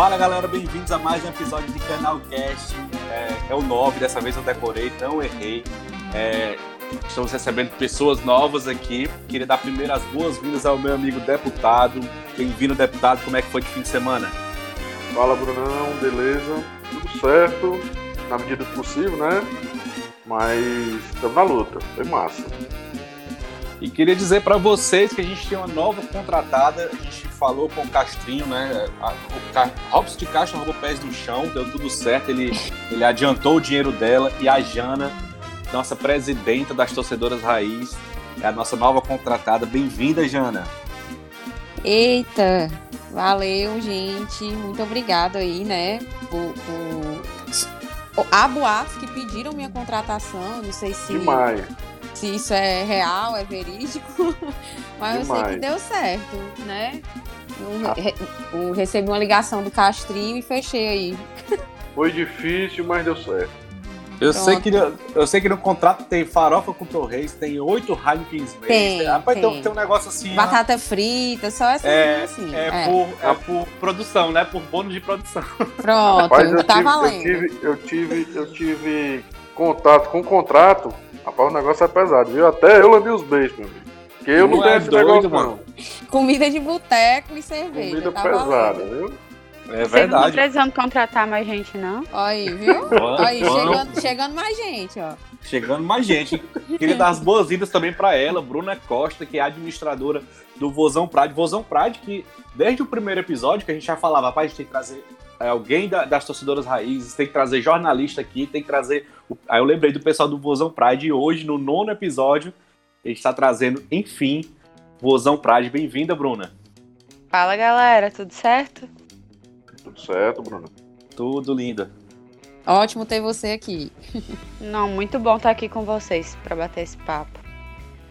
Fala galera, bem-vindos a mais um episódio de Canal Cast. É, é o 9, dessa vez eu decorei, não errei. É, estamos recebendo pessoas novas aqui. Queria dar primeiro as boas-vindas ao meu amigo deputado. Bem-vindo, deputado. Como é que foi de fim de semana? Fala, Brunão. Beleza? Tudo certo, na medida do possível, né? Mas estamos na luta. Foi massa. E queria dizer para vocês que a gente tem uma nova contratada. A gente falou com o Castrinho, né? O Robson de Castro roubou pés do chão, deu tudo certo. Ele, ele adiantou o dinheiro dela e a Jana, nossa presidenta das torcedoras raiz, é a nossa nova contratada. Bem-vinda, Jana. Eita, valeu, gente. Muito obrigado aí, né? Por, por... Há boatos que pediram minha contratação. Não sei se. Demais se isso é real, é verídico, mas Demais. eu sei que deu certo, né? Eu, eu recebi uma ligação do Castrinho e fechei aí. Foi difícil, mas deu certo. Eu sei, que, eu sei que no contrato tem farofa com torres, tem oito Heinekens mês. Tem, Rapaz, tem. Tem, tem um negócio assim. Batata ó. frita, só essa é, assim. É, é. Por, é por produção, né? Por bônus de produção. Pronto, Rapaz, eu tá tive, valendo. Eu tive, eu tive, eu tive contato com o contrato Rapaz, o negócio é pesado, viu? Até eu levei os beijos, meu amigo. Porque eu não, não tenho é esse doido, negócio, mano. não. Comida de boteco e cerveja. Comida tá pesada, viu? É verdade. Não tá precisando contratar mais gente, não? Aí, viu? aí, chegando, chegando mais gente, ó. Chegando mais gente. Queria dar as boas-vindas também para ela, Bruna Costa, que é administradora do Vozão Pride. Vozão Pride, que desde o primeiro episódio que a gente já falava, rapaz, a gente tem que trazer alguém da, das torcedoras raízes, tem que trazer jornalista aqui, tem que trazer. Aí eu lembrei do pessoal do Vozão Pride e hoje, no nono episódio, a gente está trazendo, enfim, Vozão Pride. Bem-vinda, Bruna. Fala galera, tudo certo? Tudo certo, Bruna. Tudo linda. Ótimo ter você aqui. Não, muito bom estar aqui com vocês para bater esse papo.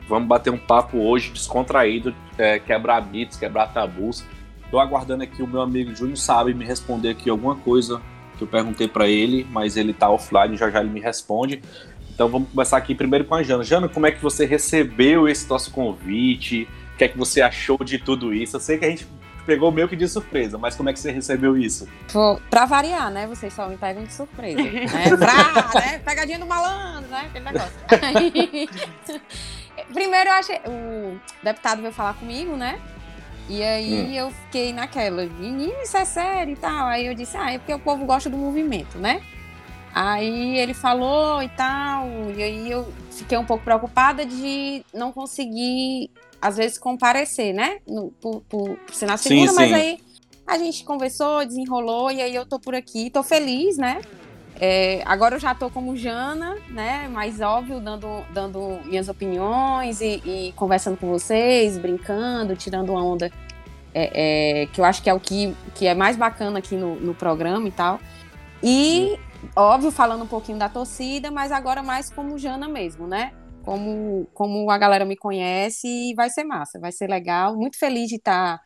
Vamos bater um papo hoje descontraído, é, quebrar mitos, quebrar tabus Tô aguardando aqui o meu amigo Júnior sabe me responder aqui alguma coisa que eu perguntei para ele, mas ele tá offline, já já ele me responde. Então vamos começar aqui primeiro com a Jana. Jana, como é que você recebeu esse nosso convite? O que é que você achou de tudo isso? Eu sei que a gente pegou meio que de surpresa, mas como é que você recebeu isso? Pra variar, né? Vocês só me pegam de surpresa. né? Pra, né? Pegadinha do malandro, né? Aquele negócio. Primeiro eu achei. O deputado veio falar comigo, né? E aí hum. eu fiquei naquela, menino, isso é sério e tal. Aí eu disse, ah, é porque o povo gosta do movimento, né? Aí ele falou e tal, e aí eu fiquei um pouco preocupada de não conseguir, às vezes, comparecer, né? No, por, por, por ser na segunda, sim, mas sim. aí a gente conversou, desenrolou, e aí eu tô por aqui, tô feliz, né? É, agora eu já tô como Jana, né? Mais óbvio, dando, dando minhas opiniões e, e conversando com vocês, brincando, tirando uma onda. É, é, que eu acho que é o que, que é mais bacana aqui no, no programa e tal. E, óbvio, falando um pouquinho da torcida, mas agora mais como Jana mesmo, né? Como, como a galera me conhece e vai ser massa, vai ser legal. Muito feliz de estar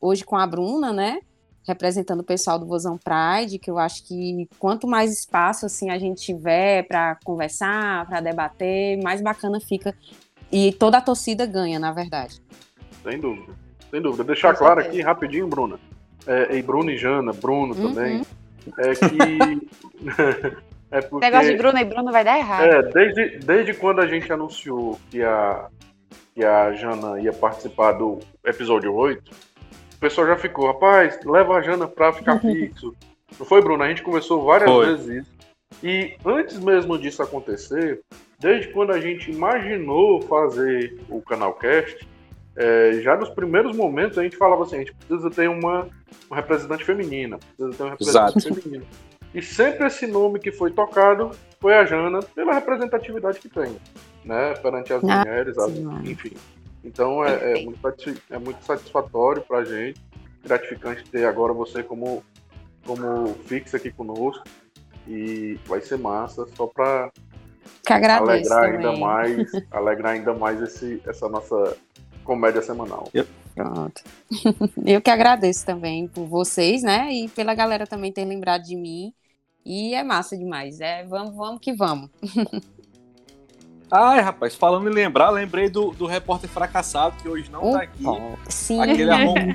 hoje com a Bruna, né? Representando o pessoal do Vozão Pride, que eu acho que quanto mais espaço assim a gente tiver para conversar, para debater, mais bacana fica e toda a torcida ganha, na verdade. Sem dúvida, sem dúvida. Deixar Com claro certeza. aqui rapidinho, Bruna, é, e Bruno e Jana, Bruno uhum. também, é que é porque, negócio de Bruno e Bruno vai dar errado. É, desde, desde quando a gente anunciou que a que a Jana ia participar do episódio 8, pessoal já ficou, rapaz, leva a Jana pra ficar fixo. Não foi, Bruno? A gente conversou várias foi. vezes isso. E antes mesmo disso acontecer, desde quando a gente imaginou fazer o Canalcast, é, já nos primeiros momentos a gente falava assim, a gente precisa ter uma, uma representante feminina, precisa ter uma representante Exato. feminina. E sempre esse nome que foi tocado foi a Jana, pela representatividade que tem, né, perante as ah, mulheres, as, enfim. Então é, é, muito, é muito satisfatório para a gente, gratificante ter agora você como, como fixa aqui conosco. E vai ser massa só para alegrar ainda mais, alegrar ainda mais esse, essa nossa comédia semanal. Yep. Pronto. Eu que agradeço também por vocês, né? E pela galera também ter lembrado de mim. E é massa demais. É, vamos, vamos que vamos. Ai, rapaz, falando em lembrar, lembrei do, do repórter fracassado que hoje não tá aqui. Sim. Aquele, arrom...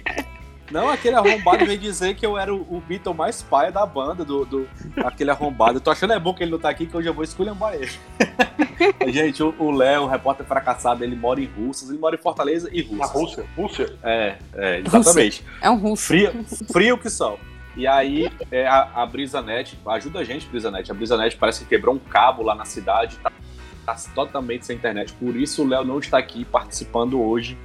Não, aquele arrombado veio dizer que eu era o, o Beatle mais paia da banda, do, do aquele arrombado. Eu tô achando é bom que ele não tá aqui, que hoje eu vou esculhambar ele. Gente, o Léo, o repórter fracassado, ele mora em Russas, ele mora em Fortaleza e Russas. Na Rússia? Rússia? É, é exatamente. É um russo. Frio, frio que sol. E aí, é, a, a BrisaNet, ajuda a gente, BrisaNet. A BrisaNet parece que quebrou um cabo lá na cidade, tá, tá totalmente sem internet. Por isso, o Léo não está aqui participando hoje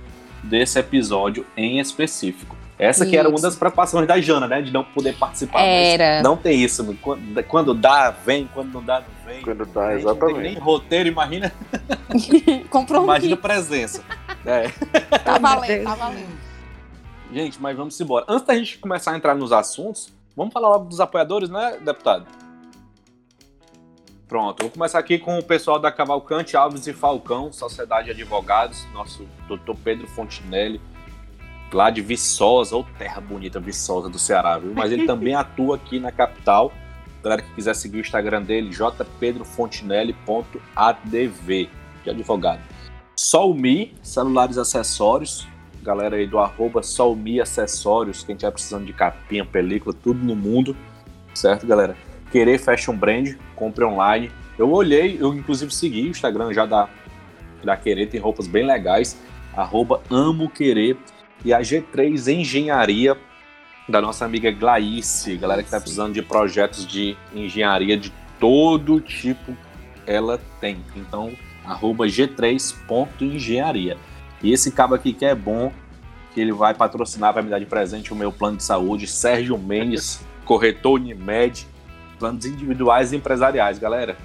desse episódio em específico. Essa que era uma das preocupações da Jana, né? De não poder participar. Era. Não tem isso. Quando, quando dá, vem. Quando não dá, não vem. Quando dá, exatamente. Não tem nem roteiro, imagina, Comprou um imagina presença. É. Tá valendo, tá valendo. Gente, mas vamos embora. Antes da gente começar a entrar nos assuntos, vamos falar logo dos apoiadores, né, deputado? Pronto, vou começar aqui com o pessoal da Cavalcante Alves e Falcão, Sociedade de Advogados, nosso doutor Pedro Fontinelli, lá de Viçosa, ou terra bonita, Viçosa do Ceará, viu? Mas ele também atua aqui na capital. Galera que quiser seguir o Instagram dele, jpedrofontinelli.adv, de advogado. Solmi, celulares acessórios, galera aí do arroba Solmi Acessórios, quem estiver precisando de capinha, película, tudo no mundo, certo, galera? Querer Fashion Brand, compre online. Eu olhei, eu inclusive segui o Instagram já da, da Querer, tem roupas bem legais, arroba Amo Querer, e a G3 Engenharia, da nossa amiga Glaice, galera que está precisando de projetos de engenharia de todo tipo, ela tem. Então, arroba G3.engenharia. E esse cabo aqui que é bom, que ele vai patrocinar, vai me dar de presente o meu plano de saúde, Sérgio Mendes, corretor Unimed, planos individuais e empresariais. Galera,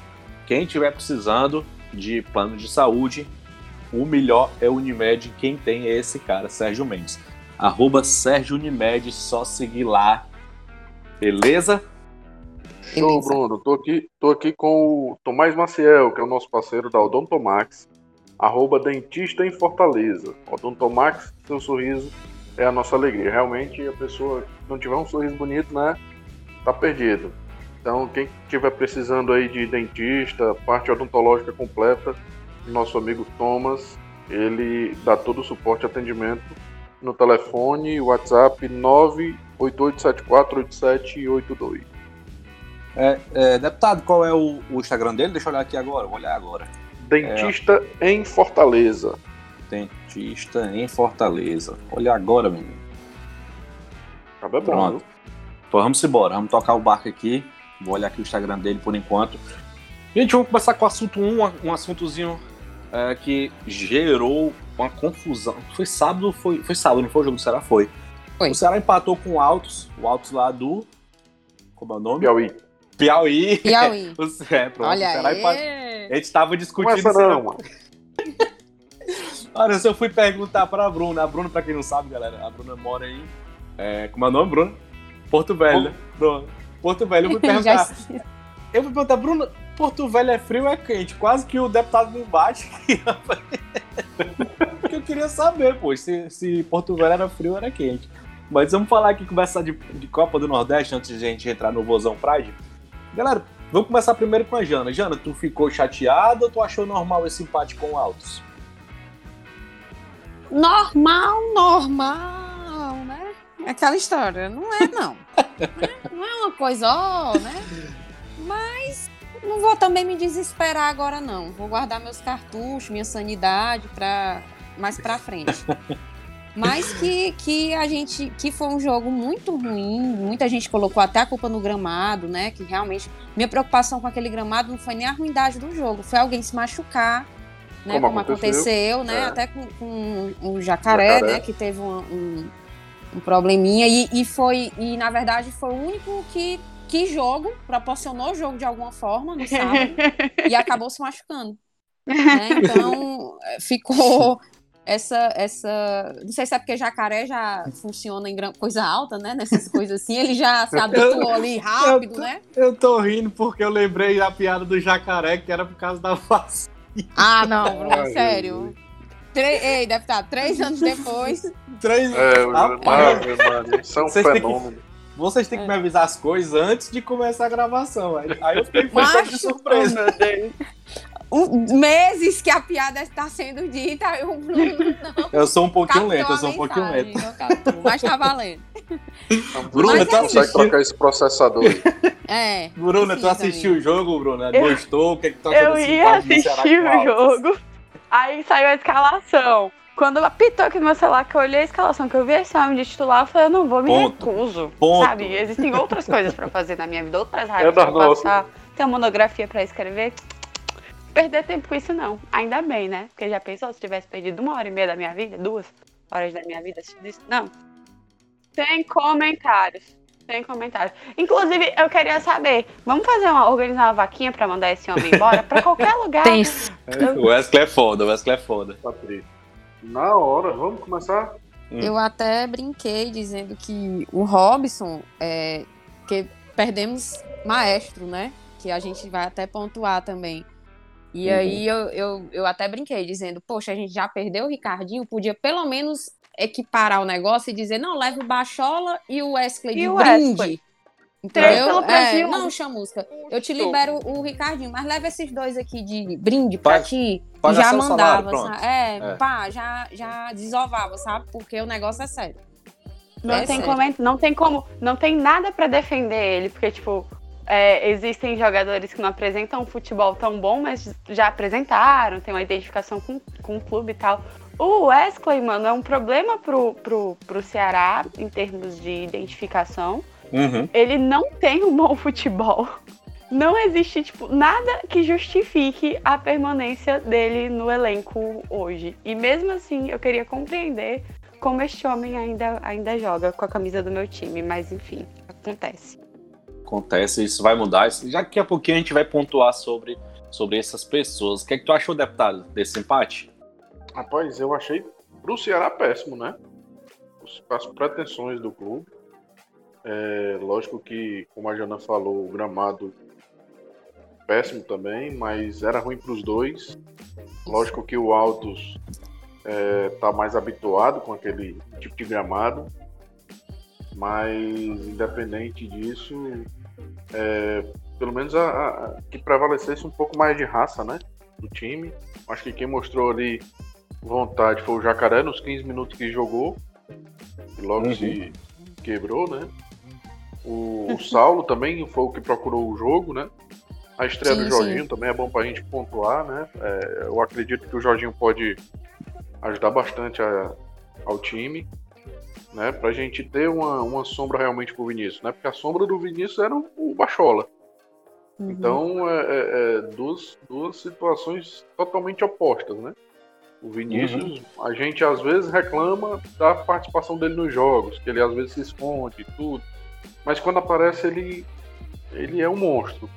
quem tiver precisando de plano de saúde, o melhor é o Unimed, quem tem é esse cara, Sérgio Mendes. Arroba Sérgio Unimed, só seguir lá. Beleza? Show. Bruno. Tô aqui, tô aqui com o Tomás Maciel, que é o nosso parceiro da Odontomax, arroba dentista em Fortaleza. Odontomax, seu sorriso é a nossa alegria. Realmente, a pessoa que não tiver um sorriso bonito, né, tá perdido. Então, quem estiver precisando aí de dentista, parte odontológica completa, nosso amigo Thomas, ele dá todo o suporte e atendimento no telefone, WhatsApp 988748782. É, é, deputado, qual é o, o Instagram dele? Deixa eu olhar aqui agora, vou olhar agora. Dentista em Fortaleza. Dentista em Fortaleza. Olha agora, menino. É bom, Pronto. viu? Pô, vamos embora, vamos tocar o barco aqui. Vou olhar aqui o Instagram dele por enquanto. Gente, vamos começar com o assunto 1, um, um assuntozinho é, que gerou uma confusão. Foi sábado, foi, foi sábado, não foi o jogo do Ceará? Foi. Foi. O Ceará empatou com o Altos, o Altos lá do. Como é o nome? Piauí. Piauí. Piauí. O- é, pronto. Olha o Ceará empatou. aí. A gente tava discutindo. Começa era- não. Olha, se eu fui perguntar pra Bruna, a Bruna, pra quem não sabe, galera, a Bruna mora em. É, como é o nome, Bruna? Porto Velho, né? Porto Velho, eu fui perguntar. Eu fui perguntar, Bruna, Porto Velho é frio ou é quente? Quase que o deputado me bate. Porque eu queria saber, pô, se, se Porto Velho era frio ou era quente. Mas vamos falar aqui, conversar de, de Copa do Nordeste antes de a gente entrar no Vozão Pride. Galera, vamos começar primeiro com a Jana. Jana, tu ficou chateada ou tu achou normal esse empate com o Altos? Normal, normal, né? Aquela história. Não é, não. não é uma coisa, ó, né? Mas não vou também me desesperar agora, não. Vou guardar meus cartuchos, minha sanidade para mais pra frente. Mas que, que a gente. que foi um jogo muito ruim. Muita gente colocou até a culpa no gramado, né? Que realmente. Minha preocupação com aquele gramado não foi nem a ruindade do jogo, foi alguém se machucar. Né, Como como, aconteceu. aconteceu, né? É. Até com, com o jacaré, Jacaré. né? Que teve um, um, um probleminha. E, e foi. E na verdade foi o único que, que jogo proporcionou o jogo de alguma forma no sábado e acabou se machucando. né? Então eh, ficou essa, essa. Não sei se é porque jacaré já funciona em coisa alta, né? Nessas coisas assim. Ele já se habituou ali rápido, eu- né? Eu tô rindo porque eu lembrei da piada do jacaré, que era por causa da vacina. Ah, não, Bruno, Ai, sério. Tre- Ei, deve estar três anos depois. Três É, o Rapaz, Ave Maria, isso é um Vocês têm que- fenômeno. Vocês têm que É. me avisar as coisas antes de começar a gravação. Aí, aí eu fiquei de surpresa. um- meses que a piada está sendo dita, e o Bruno não Eu sou um pouquinho captou lento, eu sou um pouquinho mensagem, lento. não captou, mas tá valendo. Bruna, tu é Consegue assistiu? trocar esse processador aí. É. Bruna, tu assistiu o jogo, Bruna? Eu- Gostou? O que, é que tu achou Eu ia assistir o Altos? jogo, aí saiu a escalação. Quando apitou aqui no meu celular, que eu olhei a escalação, que eu vi esse homem de titular, eu falei, eu não vou, me Ponto. recuso. Ponto. Sabe? Existem outras coisas pra fazer na minha vida, outras É raivas pra passar. Tem uma monografia pra escrever. Perder tempo com isso, não. Ainda bem, né? Porque já pensou se tivesse perdido uma hora e meia da minha vida, duas horas da minha vida assistindo isso? Não. Sem comentários. Sem comentários. Inclusive, eu queria saber, vamos fazer uma, organizar uma vaquinha pra mandar esse homem embora? pra qualquer lugar. Tenso. O Wesley é foda, o Wesley é foda. Na hora, vamos começar? Hum. Eu até brinquei dizendo que o Robson, é, que perdemos maestro, né? Que a gente vai até pontuar também. E Uhum. aí eu, eu, eu até brinquei dizendo, poxa, a gente já perdeu o Ricardinho, podia pelo menos equiparar o negócio e dizer, não, leva o Bachola e o Wesley E de o brinde. Wesley? Entendeu? pelo É, Brasil. não, chamusca. Eu te libero o Ricardinho, mas leva esses dois aqui de brinde pra ti. já salário, mandava, sabe? É, É. pá, já, já desovava, sabe? Porque o negócio é sério. Não, É tem sério. como, não tem como, não tem nada pra defender ele, porque, tipo, é, existem jogadores que não apresentam um futebol tão bom, mas já apresentaram, tem uma identificação com, com o clube e tal. O Wesley, mano, é um problema pro, pro, pro Ceará em termos de identificação. Uhum. Ele não tem um bom futebol. Não existe, tipo, nada que justifique a permanência dele no elenco hoje. E mesmo assim, eu queria compreender como este homem ainda, ainda joga com a camisa do meu time. Mas enfim, acontece. Acontece, isso vai mudar. Já que daqui a pouquinho a gente vai pontuar sobre, sobre essas pessoas. O que é que tu achou, deputado, desse empate? Rapaz, eu achei pro Ceará péssimo, né? Os- As pretensões do clube. É, lógico que, como a Jana falou, o gramado péssimo também, mas era ruim pros dois. Lógico que o Altos é, tá mais habituado com aquele tipo de gramado. Mas independente disso, é, pelo menos a- a- que prevalecesse um pouco mais de raça, né? Do time. Acho que quem mostrou ali vontade foi o Jacaré nos 15 minutos que jogou. E logo Uhum. se quebrou, né? O, o Saulo também foi o que procurou o jogo, né? A estreia Sim, do Jorginho também é bom pra gente pontuar, né? É, eu acredito que o Jorginho pode ajudar bastante a- ao time, né? Pra gente ter uma, uma sombra realmente pro Vinícius, né? Porque a sombra do Vinícius era o, o Bachola. Uhum. Então, é, é- é duas, duas situações totalmente opostas, né? O Vinícius, a gente às vezes reclama da participação dele nos jogos, que ele às vezes se esconde e tudo. Mas quando aparece, ele, ele é um monstro.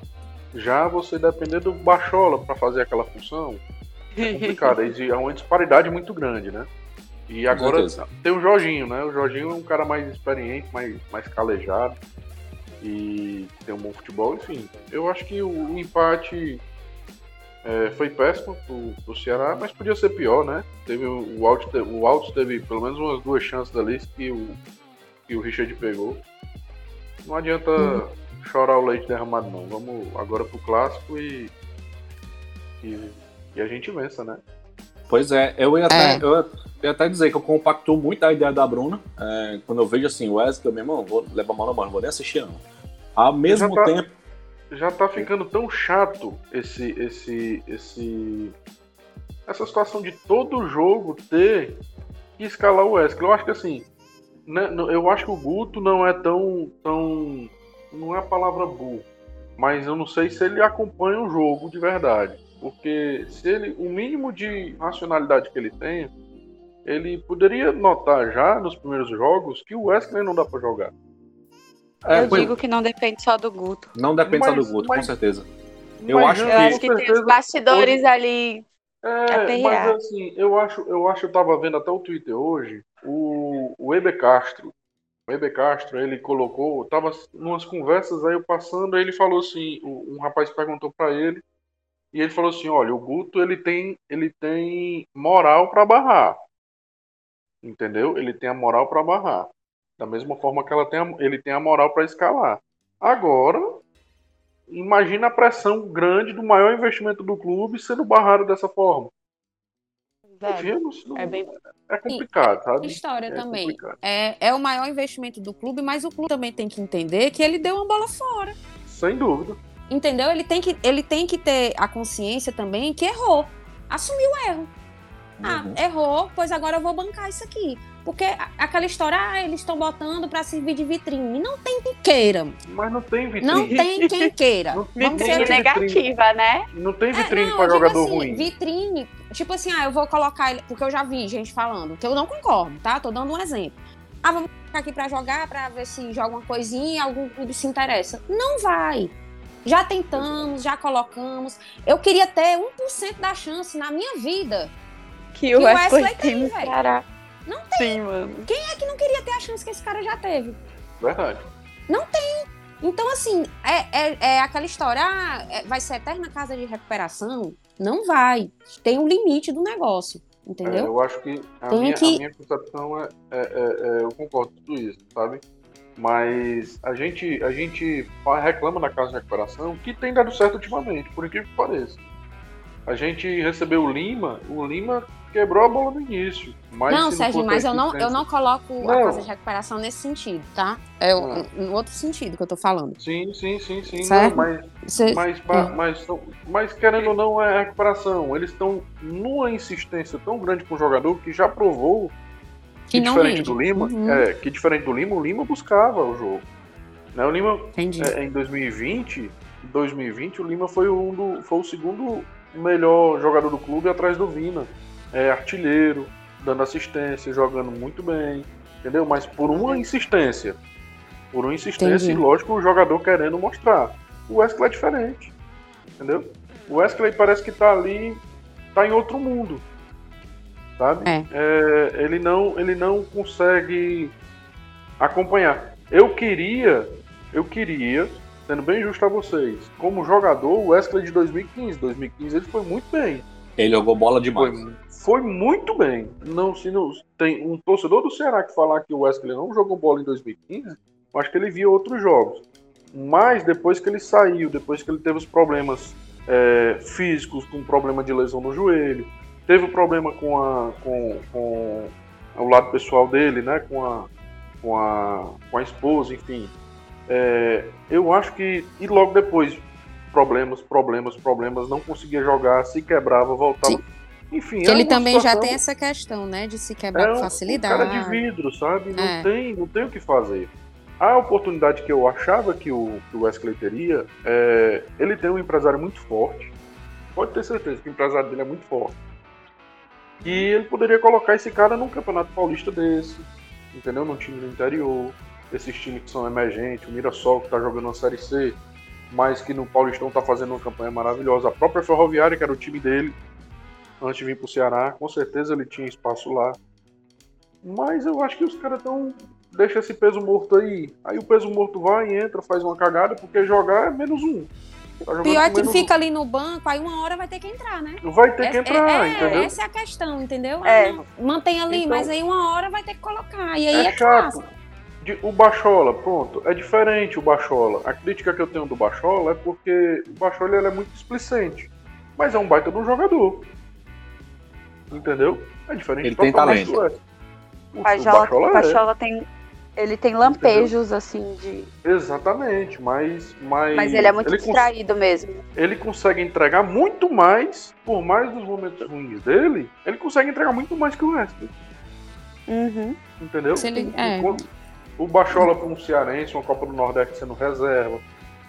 Já você depender do Bachola para fazer aquela função, é complicado. Há uma disparidade muito grande, né? E agora tem o Jorginho, né? O Jorginho é um cara mais experiente, mais, mais calejado e tem um bom futebol, enfim. Eu acho que o, o empate é, foi péssimo pro, pro Ceará, mas podia ser pior, né? Teve o, o Altos, o Altos teve pelo menos umas duas chances dali que o, que o Richard pegou. Não adianta chorar o leite derramado, não. Vamos agora pro clássico e, e, e a gente vença, né? Pois é, eu ia até, É. eu ia até dizer que eu compacto muito a ideia da Bruna. é, quando eu vejo assim, o Wesley, eu mesmo, não vou levar a mão na mão, não vou nem assistir, não. Ao mesmo tá- tempo. Já tá ficando tão chato esse esse esse essa situação de todo jogo ter que escalar o Wesley. Eu acho que assim, né, eu acho que o Guto não é tão tão não é a palavra burro, mas eu não sei se ele acompanha o jogo de verdade, porque se ele o mínimo de racionalidade que ele tem, ele poderia notar já nos primeiros jogos que o Wesley não dá pra jogar. É, eu pois- digo que não depende só do Guto. Não depende só Mas- do Guto, mas- com certeza. Eu acho Eu que- acho que tem os bastidores ali. É, mas assim, eu acho, eu acho, eu tava vendo até o Twitter hoje, o, o Ebe Castro, o Ebe Castro, ele colocou, tava numas conversas aí eu passando, aí ele falou assim, o- um rapaz perguntou pra ele, e ele falou assim, olha, o Guto, ele tem, ele tem moral pra barrar. Entendeu? Ele tem a moral pra barrar. Da mesma forma que ela tem a- ele tem a moral pra escalar. Agora, imagina a pressão grande do maior investimento do clube sendo barrado dessa forma. Velho, é bem É complicado, sabe? História É também. complicado. É, é o maior investimento do clube, mas o clube também tem que entender que ele deu uma bola fora. Sem dúvida. Entendeu? Ele tem que, ele tem que ter a consciência também que errou. Assumiu o erro. Ah, Uhum. errou, pois agora eu vou bancar isso aqui. Porque aquela história, ah, eles estão botando pra servir de vitrine. Não tem quem queira. Mas não tem vitrine. Não tem quem queira. Não tem Vamos vitrine. negativa, né? Não tem É, vitrine não, pra jogador assim, ruim. Vitrine, tipo assim, ah, eu vou colocar ele, porque eu já vi gente falando, que eu não concordo, tá? Tô dando um exemplo. Ah, vamos colocar aqui pra jogar, pra ver se joga uma coisinha e algum clube se interessa. Não vai. Já tentamos, já colocamos. Eu queria ter 1% da chance na minha vida. Que o o Wesley, Wesley tem, tem, velho. Não tem. Sim, mano. Quem é que não queria ter a chance que esse cara já teve? Verdade. Então, assim, é, é, é aquela história, ah, é- vai ser eterna casa de recuperação? Não vai. Tem um limite do negócio, É, entendeu? eu acho que a, Tem minha, que- a minha concepção é, é- é- é- Eu concordo com tudo isso, sabe? Mas a gente, a gente reclama da casa de recuperação que tem dado certo ultimamente, por incrível que pareça. A gente recebeu o Lima, o Lima quebrou a bola no início. Mas não, Sérgio, mas a eu não, eu não coloco a Não. casa de recuperação nesse sentido, tá? É Ah. no outro sentido que eu tô falando. Sim, sim, sim, sim. Não, mas, Você- mas, é. mas, são- mas querendo ou não, é recuperação. Eles estão numa insistência tão grande com o jogador que já provou que não diferente rende. do Lima, Uhum, é, que diferente do Lima, o Lima buscava o jogo. Né, o Lima, é, em 2020, 2020, o Lima foi, um do, foi o segundo melhor jogador do clube atrás do Vina. É, artilheiro, dando assistência, jogando muito bem, entendeu? Mas por uma insistência. Por uma insistência, Entendi. e lógico, o jogador querendo mostrar. O Wesley é diferente, entendeu? O Wesley parece que tá ali, tá em outro mundo, sabe? É. É, ele, não, ele não consegue acompanhar. Eu queria, eu queria, sendo bem justo a vocês, como jogador, o Wesley de 2015, 2015 ele foi muito bem. Ele jogou bola demais. Foi, foi muito bem. Não, se não tem um torcedor do Ceará que falar que o Wesley não jogou bola em 2015, eu acho que ele via outros jogos. Mas depois que ele saiu, depois que ele teve os problemas é, físicos, com problema de lesão no joelho, teve o problema com, a, com, com o lado pessoal dele, né? Com a, com a, com a esposa, enfim. É, eu acho que. E logo depois, problemas, problemas, problemas, não conseguia jogar, se quebrava, voltava. Sim. Enfim, Que é ele também já situação- tem essa questão, né? De se é quebrar um, com um facilidade. cara de vidro, sabe? Não, É. tem, não tem o que fazer. A oportunidade que eu achava que o, que o Wesley teria, é, ele tem um empresário muito forte. Pode ter certeza que o empresário dele é muito forte. E ele poderia colocar esse cara num campeonato paulista desse, entendeu? Num time do interior, esses times que são emergentes, o Mirassol que tá jogando uma Série C, mas que no Paulistão tá fazendo uma campanha maravilhosa. A própria Ferroviária, que era o time dele, antes de vir pro Ceará, com certeza ele tinha espaço lá. Mas eu acho que os caras estão. Deixa esse peso morto aí. Aí o peso morto vai, entra, faz uma cagada, porque jogar é menos um. Tá Pior é que fica ali no banco, aí uma hora vai ter que entrar, né? um. Vai ter que Essa- entrar, é, é, entendeu? Essa é a questão, entendeu? É. Ah, não, mantém ali, Então- mas aí uma hora vai ter que colocar. E aí É é, chato. De- o Bachola, pronto, é diferente o Bachola. A crítica que eu tenho do Bachola é porque o Bachola ele é muito displicente. Mas é um baita de um jogador. Entendeu? É diferente Ele tem talento. O, o Pajola, Bachola é. Pajola tem. Ele tem lampejos, assim, de. Exatamente, mas. Mas, Mas ele é muito cons- distraído mesmo. ele consegue entregar muito mais, por mais dos momentos ruins dele, ele consegue entregar muito mais que o Wesley. Uhum. Entendeu? Se ele- O- é. O Bachola para um cearense, uma Copa do Nordeste sendo reserva,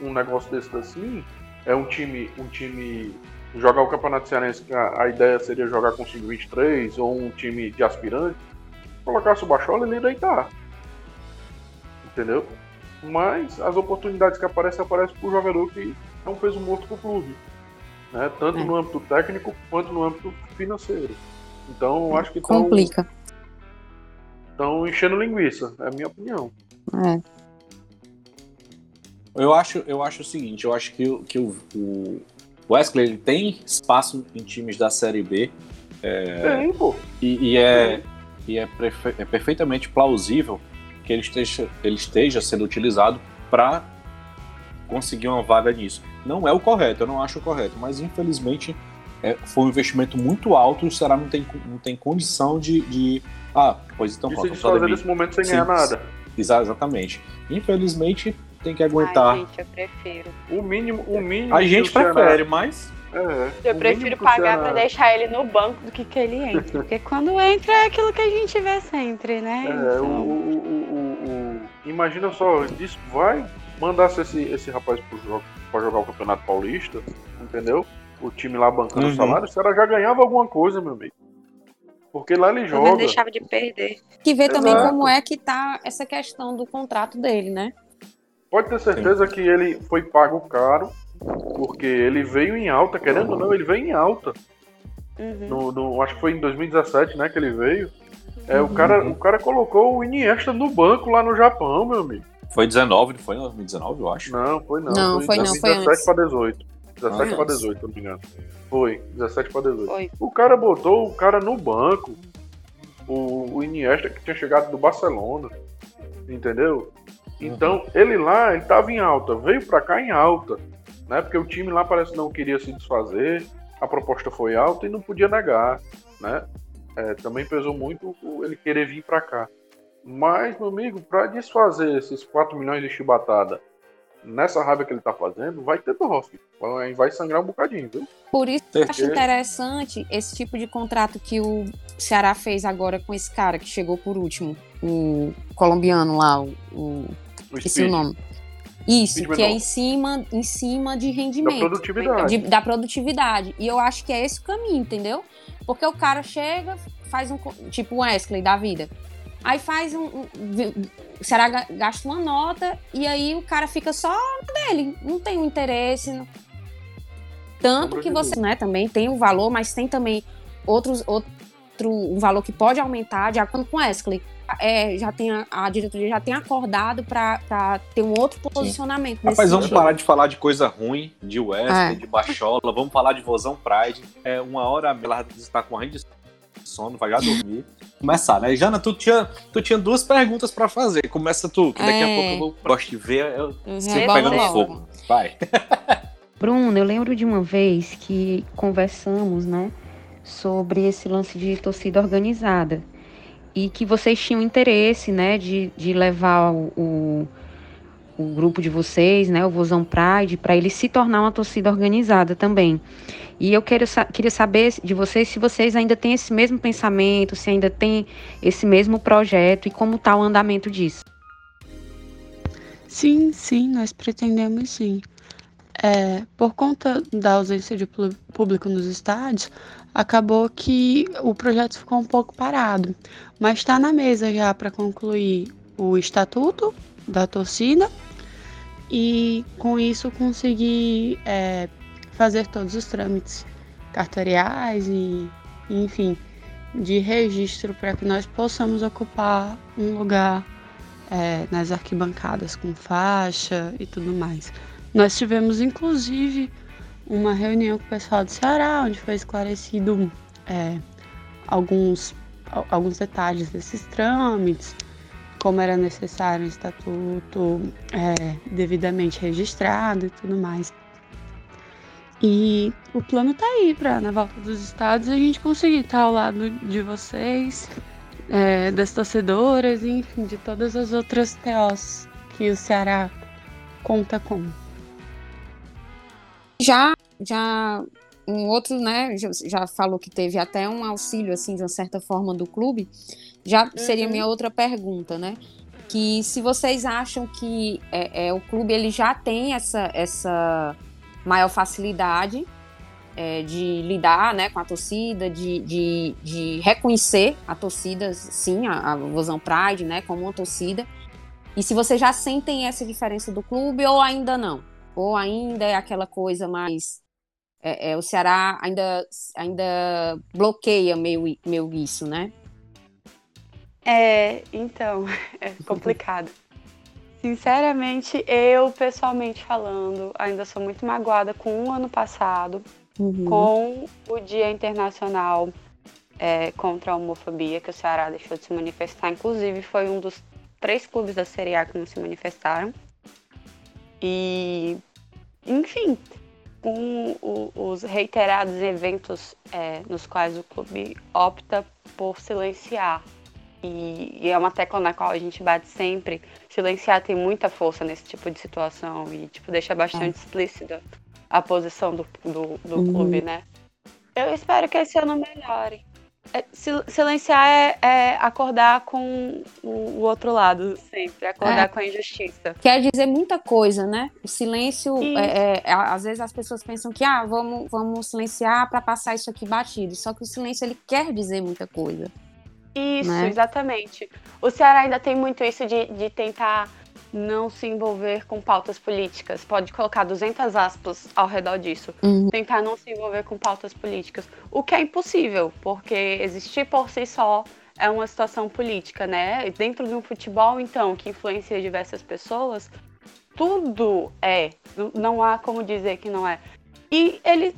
um negócio desse assim, é um time, um time jogar o Campeonato Cearense, que a, a ideia seria jogar com 5-23 ou um time de aspirante, colocasse o Bachola ele ia deitar. Entendeu? Mas as oportunidades que aparecem, aparecem pro jogador que é um peso morto pro clube. Né? Tanto É. no âmbito técnico quanto no âmbito financeiro. Então eu acho que estão Complica. enchendo linguiça, é a minha opinião. É. Eu acho, eu acho o seguinte, eu acho que, o- que o, o Wesley ele tem espaço em times da Série B Tem, pô. e, e é, e é, é perfeitamente plausível que ele esteja, ele esteja sendo utilizado para conseguir uma vaga nisso. Não é o correto, eu não acho o correto, mas infelizmente é, foi um investimento muito alto e o Ceará não tem, não tem condição de, de ah, pois então, de pronto, se desfazer nesse momento sem ganhar nada. Exatamente. Infelizmente, tem que aguentar. Ai, gente, eu prefiro. O mínimo, o mínimo. A gente prefere, mas É, Eu prefiro pagar pra deixar ele no banco do que que ele entre. Porque quando entra é aquilo que a gente vê sempre, né? É, Então, o, o, o- o- imagina só, diz, vai mandasse esse, esse rapaz pro jogo, pra jogar o Campeonato Paulista, entendeu? O time lá bancando Uhum. o salário, o Ceará já ganhava alguma coisa, meu amigo. Porque lá ele joga. deixava de perder. Que ver também como é que tá essa questão do contrato dele, né? Pode ter certeza que ele foi pago caro, porque ele veio em alta, querendo ou não, ele veio em alta. Uhum. No, no- acho que foi em 2017, né, que ele veio. É, o, Uhum. cara, o cara colocou o Iniesta no banco lá no Japão, meu amigo. foi 19, não foi em 2019, eu acho. Não, foi não. Não, foi não, foi 17 antes. para 18. 17 Foi para antes. 18, se eu não me engano. Foi, 17 para 18. Foi. O cara botou o cara no banco. O, o Iniesta que tinha chegado do Barcelona. Entendeu? Então, ele lá, ele tava em alta, veio pra cá em alta, né? Porque o time lá parece que não queria se desfazer, a proposta foi alta e não podia negar, né? É, também pesou muito ele querer vir pra cá. Mas, meu amigo, pra desfazer esses 4 milhões de chibatada nessa raiva que ele tá fazendo, vai ter filho. Vai, sangrar um bocadinho, viu? Por isso que eu acho interessante esse tipo de contrato que o Ceará fez agora com esse cara que chegou por último, o colombiano lá, o O esqueci speed, o nome. Isso, Speed que é em cima, em cima de da rendimento. produtividade. de- da produtividade. E eu acho que é esse o caminho, entendeu? Porque o cara chega, faz um. Tipo o Wesley da vida. Aí faz um. um será ga- gasta uma nota e aí o cara fica só dele. Não tem um interesse. não- Tanto que você, né, também tem o valor, mas tem também outros, outro um valor que pode aumentar de acordo com o Wesley. É, já tem a, a diretoria já tem acordado para ter um outro posicionamento. Rapaz, vamos parar de falar de coisa ruim, de Wesley, É. de Bachola, vamos falar de Vozão Pride. É uma hora a Bela está com morrendo de sono, vai já dormir. Começar, né? Jana, tu tinha, tu tinha duas perguntas pra fazer. Começa tu, que daqui a É. pouco eu vou. Gosto de ver, eu Uhum, sempre Rebola pegando logo. fogo. Vai. Bruno, eu lembro de uma vez que conversamos, né, sobre esse lance de torcida organizada e que vocês tinham interesse, né, de, de levar o, o, o grupo de vocês, né, o Vozão Pride, para ele se tornar uma torcida organizada também. E eu quero, queria saber de vocês se vocês ainda têm esse mesmo pensamento, se ainda tem esse mesmo projeto e como está o andamento disso. Sim, sim, nós pretendemos sim. É, por conta da ausência de público nos estádios, acabou que o projeto ficou um pouco parado. Mas está na mesa já para concluir o estatuto da torcida e com isso conseguir é, fazer todos os trâmites cartoriais e, enfim, de registro para que nós possamos ocupar um lugar é, nas arquibancadas com faixa e tudo mais. Nós tivemos, inclusive, uma reunião com o pessoal do Ceará, onde foi esclarecido é, alguns, al- alguns detalhes desses trâmites, como era necessário um estatuto é, devidamente registrado e tudo mais. E o plano tá aí para, na volta dos estados, a gente conseguir estar ao lado de vocês, é, das torcedoras, enfim, de todas as outras TOs que o Ceará conta com. Já já um outro, né, já, falou que teve até um auxílio assim de uma certa forma do clube. Já seria Uhum. minha outra pergunta, né? Que se vocês acham que é, é, o clube ele já tem essa essa maior facilidade é, de lidar, né, com a torcida, de, de, de reconhecer a torcida, sim, a, a Vozão Pride, né, como uma torcida. E se vocês já sentem essa diferença do clube ou ainda não? Ou ainda é aquela coisa mais. É, é, o Ceará ainda, ainda bloqueia meio, meio isso, né? É, então, é complicado. Sinceramente, eu, pessoalmente falando, ainda sou muito magoada com o ano passado, Uhum. com o Dia Internacional é, contra a Homofobia, que o Ceará deixou de se manifestar. Inclusive, foi um dos três clubes da Série A que não se manifestaram. E, enfim, com o, os reiterados eventos é, nos quais o clube opta por silenciar. E, e, é uma tecla na qual a gente bate sempre. Silenciar tem muita força nesse tipo de situação e tipo, deixa bastante é. explícita a posição do, do, do uhum. clube, né? Eu espero que esse ano melhore. É, silenciar é, é, acordar com o, outro lado, sempre, acordar é. com a injustiça. Quer dizer muita coisa, né? O silêncio, é, é, às vezes as pessoas pensam que, ah, vamos, vamos silenciar para passar isso aqui batido. Só que o silêncio, ele quer dizer muita coisa. Isso, né? exatamente. O Ceará ainda tem muito isso de, de tentar não se envolver com pautas políticas. Pode colocar 200 aspas ao redor disso. Uhum. Tentar não se envolver com pautas políticas. O que é impossível, porque existir por si só é uma situação política, né? Dentro de um futebol, então, que influencia diversas pessoas, tudo é. Não há como dizer que não é. E ele.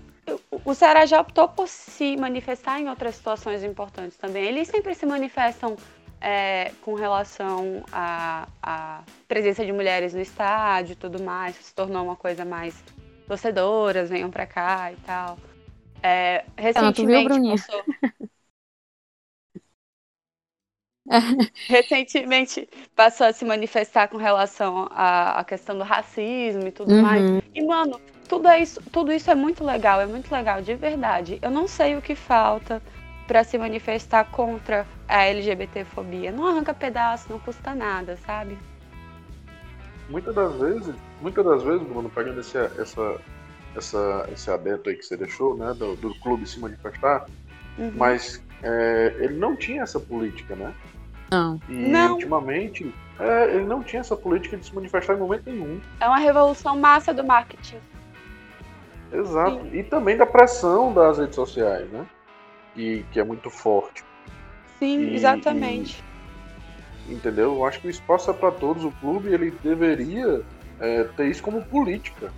O Ceará já optou por se manifestar em outras situações importantes também. Eles sempre se manifestam é, com relação à, presença de mulheres no estádio e tudo mais, se tornou uma coisa mais torcedoras, venham pra cá e tal. É, recentemente, viu, passou... recentemente passou a se manifestar com relação à, à questão do racismo e tudo uhum. mais. E, mano, tudo isso, tudo isso é muito legal, é muito legal, de verdade. Eu não sei o que falta para se manifestar contra a LGBTfobia. Não arranca pedaço, não custa nada, sabe? Muitas das vezes, muitas das vezes, Bruno, pegando esse, essa, essa, esse adendo aí que você deixou, né, do, do clube se manifestar, uhum. mas é, ele não tinha essa política, né? Não. E não. ultimamente é, ele não tinha essa política de se manifestar em momento nenhum. É uma revolução massa do marketing. Exato. Sim. E também da pressão das redes sociais, né? Que, que é muito forte. Sim, e, exatamente. E, entendeu? Eu acho que o espaço é para todos. O clube ele deveria é, ter isso como política,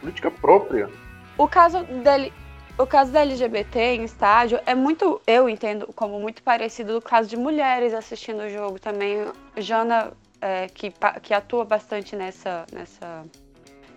política própria. O caso dele, o caso da LGBT em estádio é muito, eu entendo como muito parecido do caso de mulheres assistindo o jogo também. Jana, é, que, que atua bastante nessa, nessa,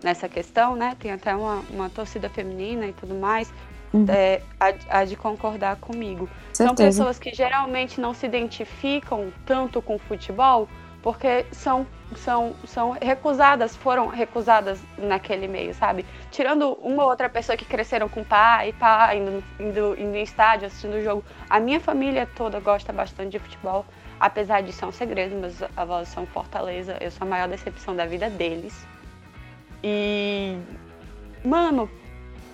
nessa questão, né? Tem até uma, uma torcida feminina e tudo mais uhum. é, há, há, de concordar comigo. Certeza. São pessoas que geralmente não se identificam tanto com futebol porque são, são, são recusadas, foram recusadas naquele meio, sabe? Tirando uma ou outra pessoa que cresceram com pai e pai, indo, indo, indo em estádio, assistindo o jogo. A minha família toda gosta bastante de futebol, apesar de ser um segredo, meus avós são Fortaleza, eu sou a maior decepção da vida deles. E, mano,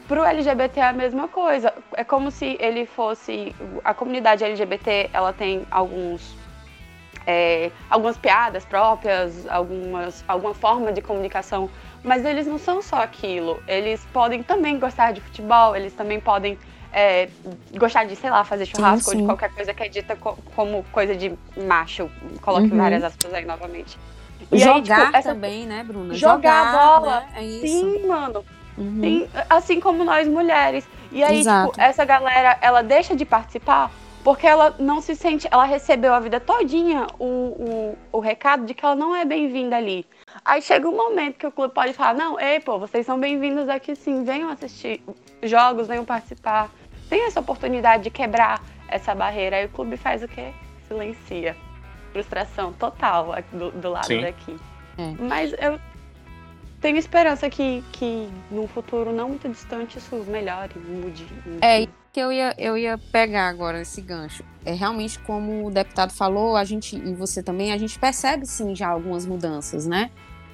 Pro LGBT é a mesma coisa. É como se ele fosse. A comunidade LGBT ela tem alguns. É, algumas piadas próprias, algumas, alguma forma de comunicação, mas eles não são só aquilo. Eles podem também gostar de futebol, eles também podem é, gostar de, sei lá, fazer churrasco sim, sim. ou de qualquer coisa que é dita co como coisa de macho. Coloque uhum. várias aspas aí novamente. E jogar aí, tipo, essa... também, né, Bruna? Jogar, jogar bola. Né? É sim, mano. Uhum. Tem, assim como nós mulheres. E aí, tipo, Exato. tipo, essa galera, ela deixa de participar porque ela não se sente. Ela recebeu a vida todinha o, o, o recado de que ela não é bem-vinda ali. Aí chega um momento que o clube pode falar: não, ei, pô, vocês são bem-vindos aqui sim, venham assistir jogos, venham participar. Tem essa oportunidade de quebrar essa barreira. Aí o clube faz o quê? Silencia. Frustração total do, do lado sim. daqui. É. Mas eu tenho esperança que, que num futuro não muito distante isso melhore, mude. É, que eu ia, eu ia pegar agora esse gancho. É realmente como o deputado falou, a gente, e você também, a gente percebe sim já algumas mudanças, né?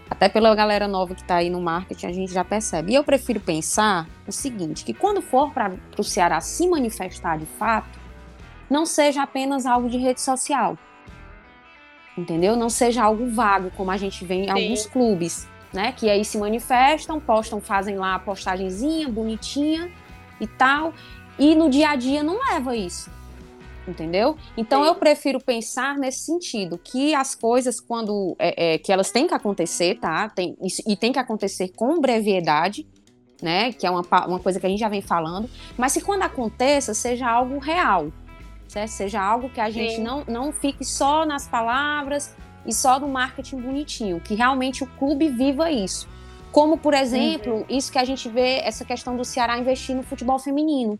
Até pela galera nova que está aí no marketing, a gente já percebe. E eu prefiro pensar o seguinte: que quando for para o Ceará se manifestar de fato, não seja apenas algo de rede social. Entendeu? Não seja algo vago, como a gente vê em Sim. alguns clubes né? Que aí se manifestam, postam, fazem lá a postagenzinha bonitinha e tal, e no dia a dia não leva isso. Entendeu? Então Sim. eu prefiro pensar nesse sentido, que as coisas, quando é, é, que elas têm que acontecer, tá? Tem, e tem que acontecer com brevidade, né? Que é uma, uma coisa que a gente já vem falando, mas que quando aconteça, seja algo real, certo? Seja algo que a gente não, não fique só nas palavras e só do marketing bonitinho, que realmente o clube viva isso. Como, por exemplo, uhum. isso que a gente vê, essa questão do Ceará investir no futebol feminino.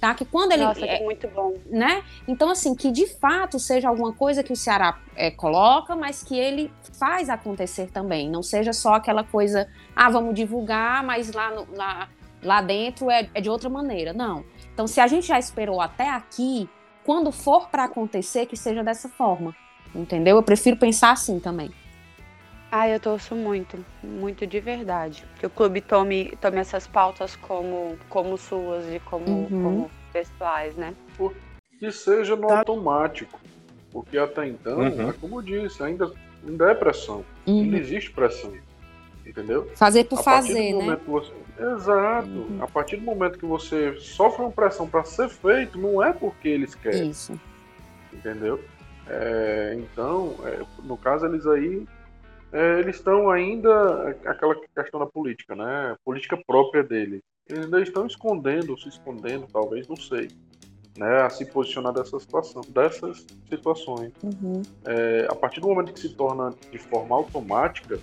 Tá? Que quando ele. Nossa, é, é muito bom. Né? Então, assim, que de fato seja alguma coisa que o Ceará é, coloca, mas que ele faz acontecer também. Não seja só aquela coisa, ah, vamos divulgar, mas lá, no, lá, lá dentro é, é de outra maneira. Não. Então, se a gente já esperou até aqui, quando for para acontecer, que seja dessa forma. Entendeu? Eu prefiro pensar assim também. Ah, eu torço muito, muito de verdade. Que o clube tome, tome essas pautas como, como suas e como, uhum. como pessoais, né? Que seja no tá. automático. Porque até então, uhum. é como eu disse, ainda, ainda é pressão. Uhum. Ainda existe pressão. Entendeu? Fazer por fazer, né? Você... Exato. Uhum. A partir do momento que você sofre uma pressão para ser feito, não é porque eles querem. Isso. Entendeu? É, então, é, no caso, eles aí é, eles estão ainda aquela questão da política, né? política própria dele. Eles ainda estão escondendo, se escondendo, talvez, não sei, né? A se posicionar dessa situação, dessas situações. Uhum. É, a partir do momento que se torna de forma automática,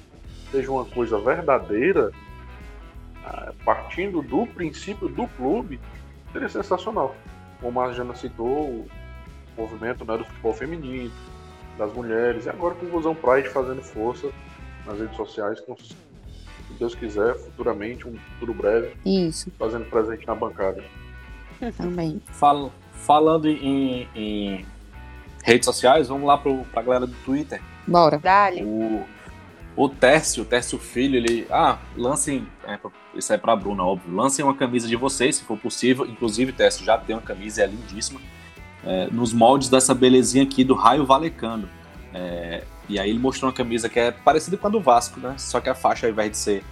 seja uma coisa verdadeira, partindo do princípio do clube, seria sensacional. Como a Jana citou, movimento né, do futebol feminino, das mulheres, e agora com o Vozão Pride fazendo força nas redes sociais, com, se Deus quiser, futuramente, um futuro breve, Isso. fazendo presente na bancada. Também. Fal falando em, em, redes sociais, vamos lá para a galera do Twitter. Bora. Dale. O, o Tércio, o Tércio Filho, ele. Ah, lancem. É, isso é pra Bruna, óbvio. Lancem uma camisa de vocês, se for possível. Inclusive, Tércio já tem uma camisa, é lindíssima é, nos moldes dessa belezinha aqui do Raio Valecano. É, e aí ele mostrou uma camisa que é parecida com a do Vasco, né? Só que a faixa, ao invés de ser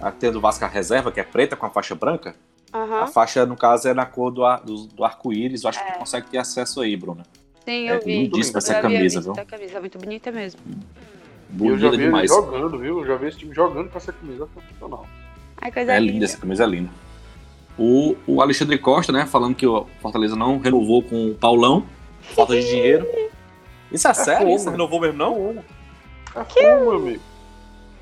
a ter do Vasco a reserva, que é preta com a faixa branca, uhum. a faixa, no caso, é na cor do, do, do arco-íris. Eu acho é. que tu consegue ter acesso aí, Bruna. Sim, eu é, vi. Lindíssima essa camisa, viu? Essa camisa, muito bonita mesmo. Bonita eu já vi demais. jogando, viu? Eu já vi esse time jogando com essa camisa profissional. Ai, coisa é linda. linda, essa camisa é linda. O, o Alexandre Costa, né, falando que o Fortaleza não renovou com o Paulão, falta de dinheiro. Isso é, é sério? Isso não renovou mesmo, não? É fogo, meu amigo.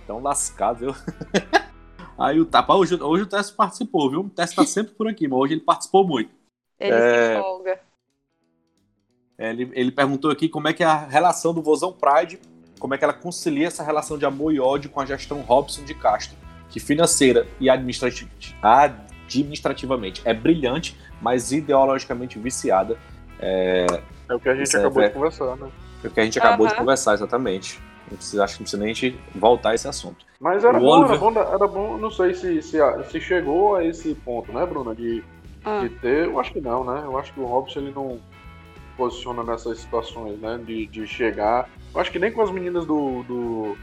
Tão lascado, viu? Aí o Tapa, hoje, hoje o Tess participou, viu? O Tess tá sempre por aqui, mas hoje ele participou muito. Ele é... se folga. É, ele, ele perguntou aqui como é que é a relação do Vozão Pride, como é que ela concilia essa relação de amor e ódio com a gestão Robson de Castro, que financeira e administrativa, administrativamente é brilhante, mas ideologicamente viciada. É, é o que a gente acabou é, de conversar, né? É o que a gente acabou de conversar, exatamente. Não precisa, acho que não precisa nem a gente voltar a esse assunto. Mas era bom, Oliver... era bom, era bom, não sei se, se, se chegou a esse ponto, né, Bruna? De, ah. de ter. Eu acho que não, né? Eu acho que o Robson ele não posiciona nessas situações, né? De, de chegar. Eu acho que nem com as meninas do, do,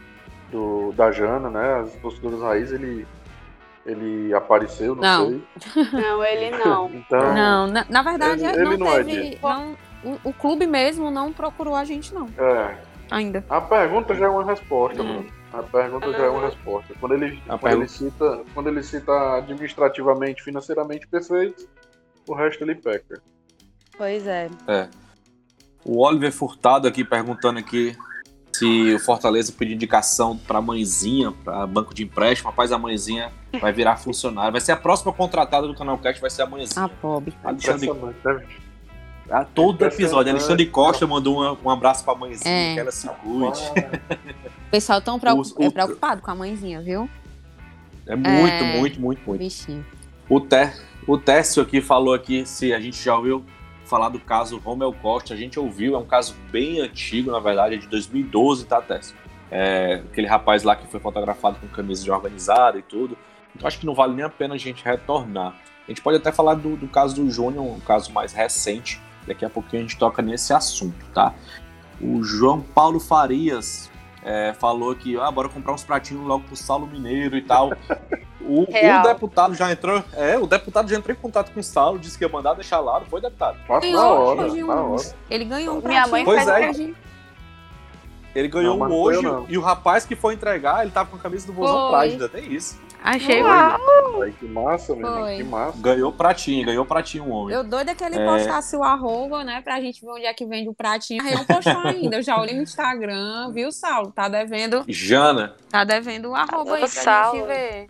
do da Jana, né? As torcedoras raiz, ele ele apareceu, não, não. sei. Não, ele não. então, não, na, na verdade, ele, não, ele não teve. Não, o, o, clube mesmo não procurou a gente, não. É. Ainda. A pergunta já é uma resposta, hum. A pergunta já é uma resposta. Quando ele, quando ele, cita, quando ele cita administrativamente, financeiramente perfeito, o resto ele peca. Pois é. É. O Oliver Furtado aqui perguntando aqui se o Fortaleza pedir indicação para mãezinha, para banco de empréstimo, rapaz, a mãezinha vai virar funcionária. Vai ser a próxima contratada do canal Cast, vai ser a mãezinha. Ah, pobre. Alexandre... Ah, todo episódio. Alexandre Costa mandou um, um abraço pra mãezinha, é. que ela se cuide. O pessoal tão preocup... é preocupado com a mãezinha, viu? É muito, é... muito, muito, muito. Bichinho. O, Té... o Técio aqui falou aqui se a gente já ouviu falar do caso Romel Costa. A gente ouviu, é um caso bem antigo, na verdade, é de 2012, tá, Tess? É, aquele rapaz lá que foi fotografado com camisa de organizada e tudo. Então acho que não vale nem a pena a gente retornar. A gente pode até falar do, do caso do Júnior, um caso mais recente. Daqui a pouquinho a gente toca nesse assunto, tá? O João Paulo Farias é, falou que, ah, bora comprar uns pratinhos logo pro Saulo Mineiro e tal. O, o, deputado já entrou. É, o deputado já entrou em contato com o Saulo, disse que ia mandar deixar lá, não foi, deputado? Passa na hora, na hora. Ele ganhou um Minha mãe pois faz é. Ele ganhou Não, um eu, hoje não. e o rapaz que foi entregar, ele tava com a camisa do Vozão. Pride, tem isso. Achei. Ai, que massa, meu irmão. Foi. Que massa. Ganhou pratinho, ganhou pratinho um homem. Eu doido é que ele É. postasse o arroba, né? Pra gente ver onde é que vende o pratinho. Aí não postou ainda. Eu já olhei no Instagram, viu, Saulo? Tá devendo, Jana, tá devendo o arroba aí Ô, pra gente Saulo. ver.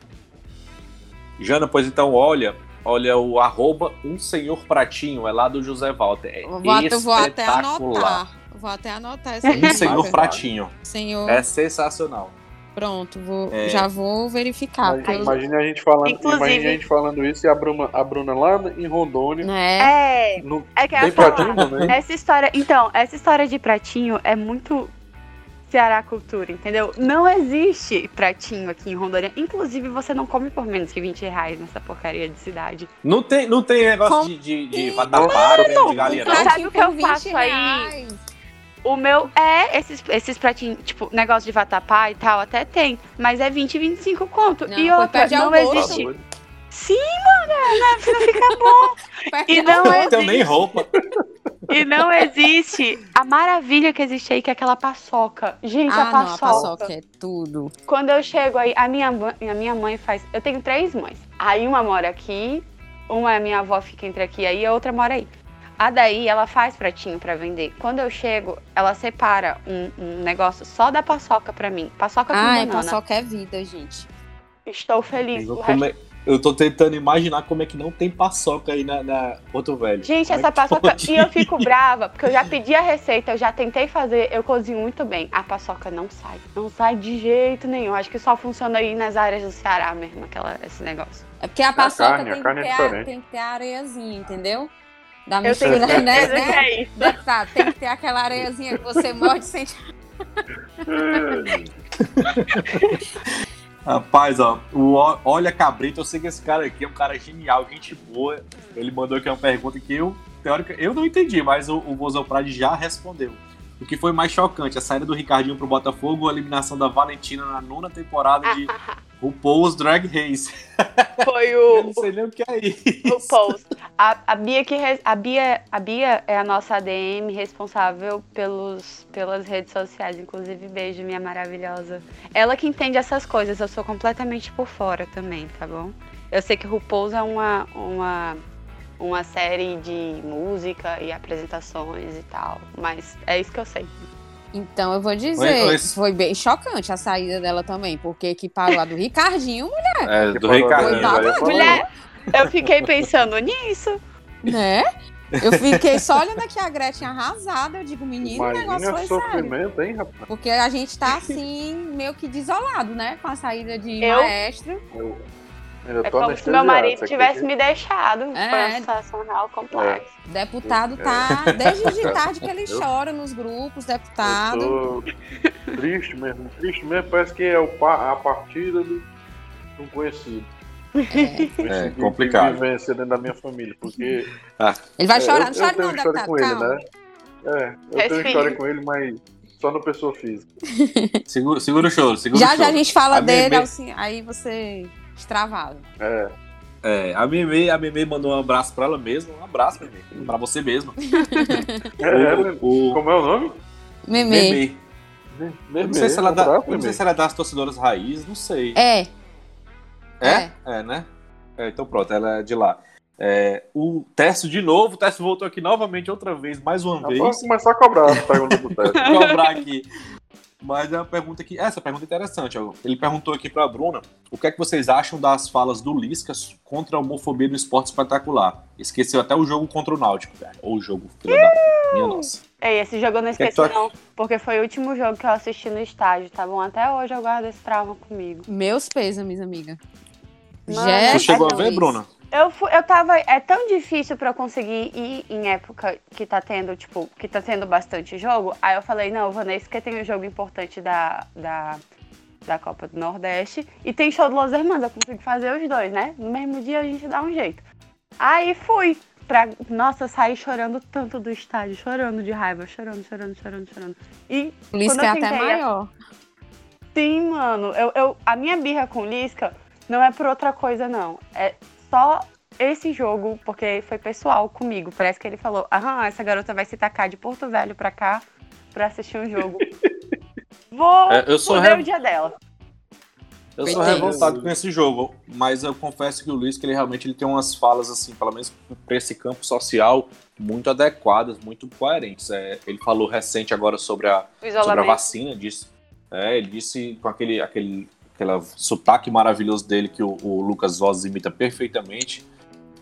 Jana, pois então olha, olha o arroba um senhor pratinho, é lá do José Walter. É Eu vou, vou até anotar. Eu Vou até anotar essa Um senhor pratinho. Senhor, É sensacional. pronto, vou, É. já vou verificar. Imagina, imagine a gente falando, Inclusive- a gente falando isso e a Bruna, a Bruna lá em Rondônia. né? É, No, é que eu falar. pratinho também. Essa história, então, essa história de pratinho é muito Ceará cultura, entendeu? Não existe pratinho aqui em Rondônia. Inclusive, você não come por menos que 20 reais nessa porcaria de cidade. Não tem, não tem negócio Com- de, de, de de galinha, não. Sabe Pratinho o que eu por 20 faço aí? O meu é esses, esses pratinhos, tipo, negócio de vatapá e tal, até tem. Mas é 20, 25 conto. Não, e outra, não existe. Sim, mano, não fica bom. E não Não tenho nem existe. roupa. E não existe a maravilha que existe aí, que é aquela paçoca. Gente, Ah, a não, a paçoca. paçoca é tudo. Quando eu chego aí, a minha, mãe- a minha mãe faz. Eu tenho três mães. Aí uma mora aqui, uma é minha avó, fica entre aqui aí, a outra mora aí. A daí, ela faz pratinho pra vender. Quando eu chego, ela separa um, um negócio só da paçoca pra mim. Paçoca com Ai, banana. paçoca é vida, gente. Estou feliz. Eu, O como resto- é- eu tô tentando imaginar como é que não tem paçoca aí na, na Porto Velho. Gente, Como é essa que paçoca. pode? E eu fico brava, porque eu já pedi a receita, eu já tentei fazer, eu cozinho muito bem. A paçoca não sai. Não sai de jeito nenhum. Acho que só funciona aí nas áreas do Ceará mesmo, aquela, esse negócio. É porque a paçoca carne, a tem, carne que é ter a, tem que ter a areiazinha, entendeu? Da Eu tenho mistura, né? certeza que né? é isso. Deputado, tem que ter aquela areiazinha que você morde e sente. Rapaz, ó, o Olha Cabrito, eu sei que esse cara aqui é um cara genial, gente boa. Ele mandou aqui uma pergunta que eu, teórica, eu não entendi, mas o, o Prade já respondeu. O que foi mais chocante, a saída do Ricardinho pro Botafogo ou a eliminação da Valentina na nona temporada de RuPaul's Drag Race? Foi Eu o, não sei nem o que é isso. post. A, a, Bia que re- a, Bia, a Bia é a nossa ADM responsável pelos, pelas redes sociais. Inclusive, beijo, minha maravilhosa. Ela que entende essas coisas, eu sou completamente por fora também, tá bom? Eu sei que RuPaul's é uma, uma, uma série de música e apresentações e tal, mas é isso que eu sei. Então eu vou dizer, Oi, oi. foi bem chocante a saída dela também, porque equiparou a do Ricardinho, É, Que do Ricardinho. Mulher, eu fiquei pensando nisso. né? Eu fiquei só olhando aqui a Gretchen arrasada, eu digo, menino, o negócio Imagina foi o sério. sofrimento, hein, rapaz? Porque a gente tá assim, meio que desolado, né? Com a saída de Eu- maestro. Eu ainda É como se meu marido tivesse me deixado. É. Situação real complexa. Deputado tá, desde de tarde que ele Eu- chora nos grupos, Eu deputado. tô triste mesmo, triste mesmo, parece que é o pa- a partida do, de um conhecido. É, Esse complicado. vivência dentro da minha família, porque Ele vai É, chorar, eu- não eu tenho não, história deputado, com ele, né? É, eu tenho Respire. história com ele, mas só no pessoa física. Segura, segura o choro, segura Já o já a choro. gente fala A dele, Meme- assim, aí você extravado. É, É, a Meme, a Meme mandou um abraço pra ela mesma. Um abraço, Meme. Pra você mesma. é, é, O, o como é o nome? Meme. Meme. Meme, Eu não sei se ela é da- eu não sei se ela é das torcedoras raiz, não sei. É, É? É, né? É, então pronto, ela é de lá. É, o Tércio de novo, o Tércio voltou aqui novamente outra vez, mais uma Ah, vez. Pode começar a cobrar. Vou cobrar aqui. Mas é uma pergunta que. Essa pergunta é interessante. ó. Ele perguntou aqui pra Bruna o que é que vocês acham das falas do Lisca contra a homofobia no esporte espetacular. Esqueceu até o jogo contra o Náutico, velho. Ou o jogo, filha da minha nossa. Ei, esse jogo eu não é que esqueci, tu não. Porque foi o último jogo que eu assisti no estádio, tá bom? Até hoje eu guardo esse trauma comigo. meus pêsames, amiga. Mano, Tu chegou a ver, Bruna? Eu, fui, eu tava. É tão difícil pra eu conseguir ir em época que tá tendo, tipo, que tá tendo bastante jogo. Aí eu falei, não, eu vou nesse que tem um jogo importante da, da, da Copa do Nordeste. E tem show do Los Hermanos, eu consigo fazer os dois, né? No mesmo dia a gente dá um jeito. Aí fui. Pra, nossa, eu saí chorando tanto do estádio, chorando de raiva, chorando, chorando, chorando, chorando. E O Lisca é até maior. Sim, mano. Eu, eu, a minha birra com Lisca não é por outra coisa, não. É só esse jogo, porque foi pessoal comigo. Parece que ele falou: aham, essa garota vai se tacar de Porto Velho pra cá pra assistir um jogo. Vou É, eu sou foder re- o dia dela. Eu sou revoltado com esse jogo, mas eu confesso que o Luiz, que ele realmente ele tem umas falas, assim, pelo menos para esse campo social, muito adequadas, muito coerentes. É, ele falou recente agora sobre a, sobre a vacina, disse, é, ele disse com aquele, aquele aquela sotaque maravilhoso dele que o, o Lucas Voz imita perfeitamente.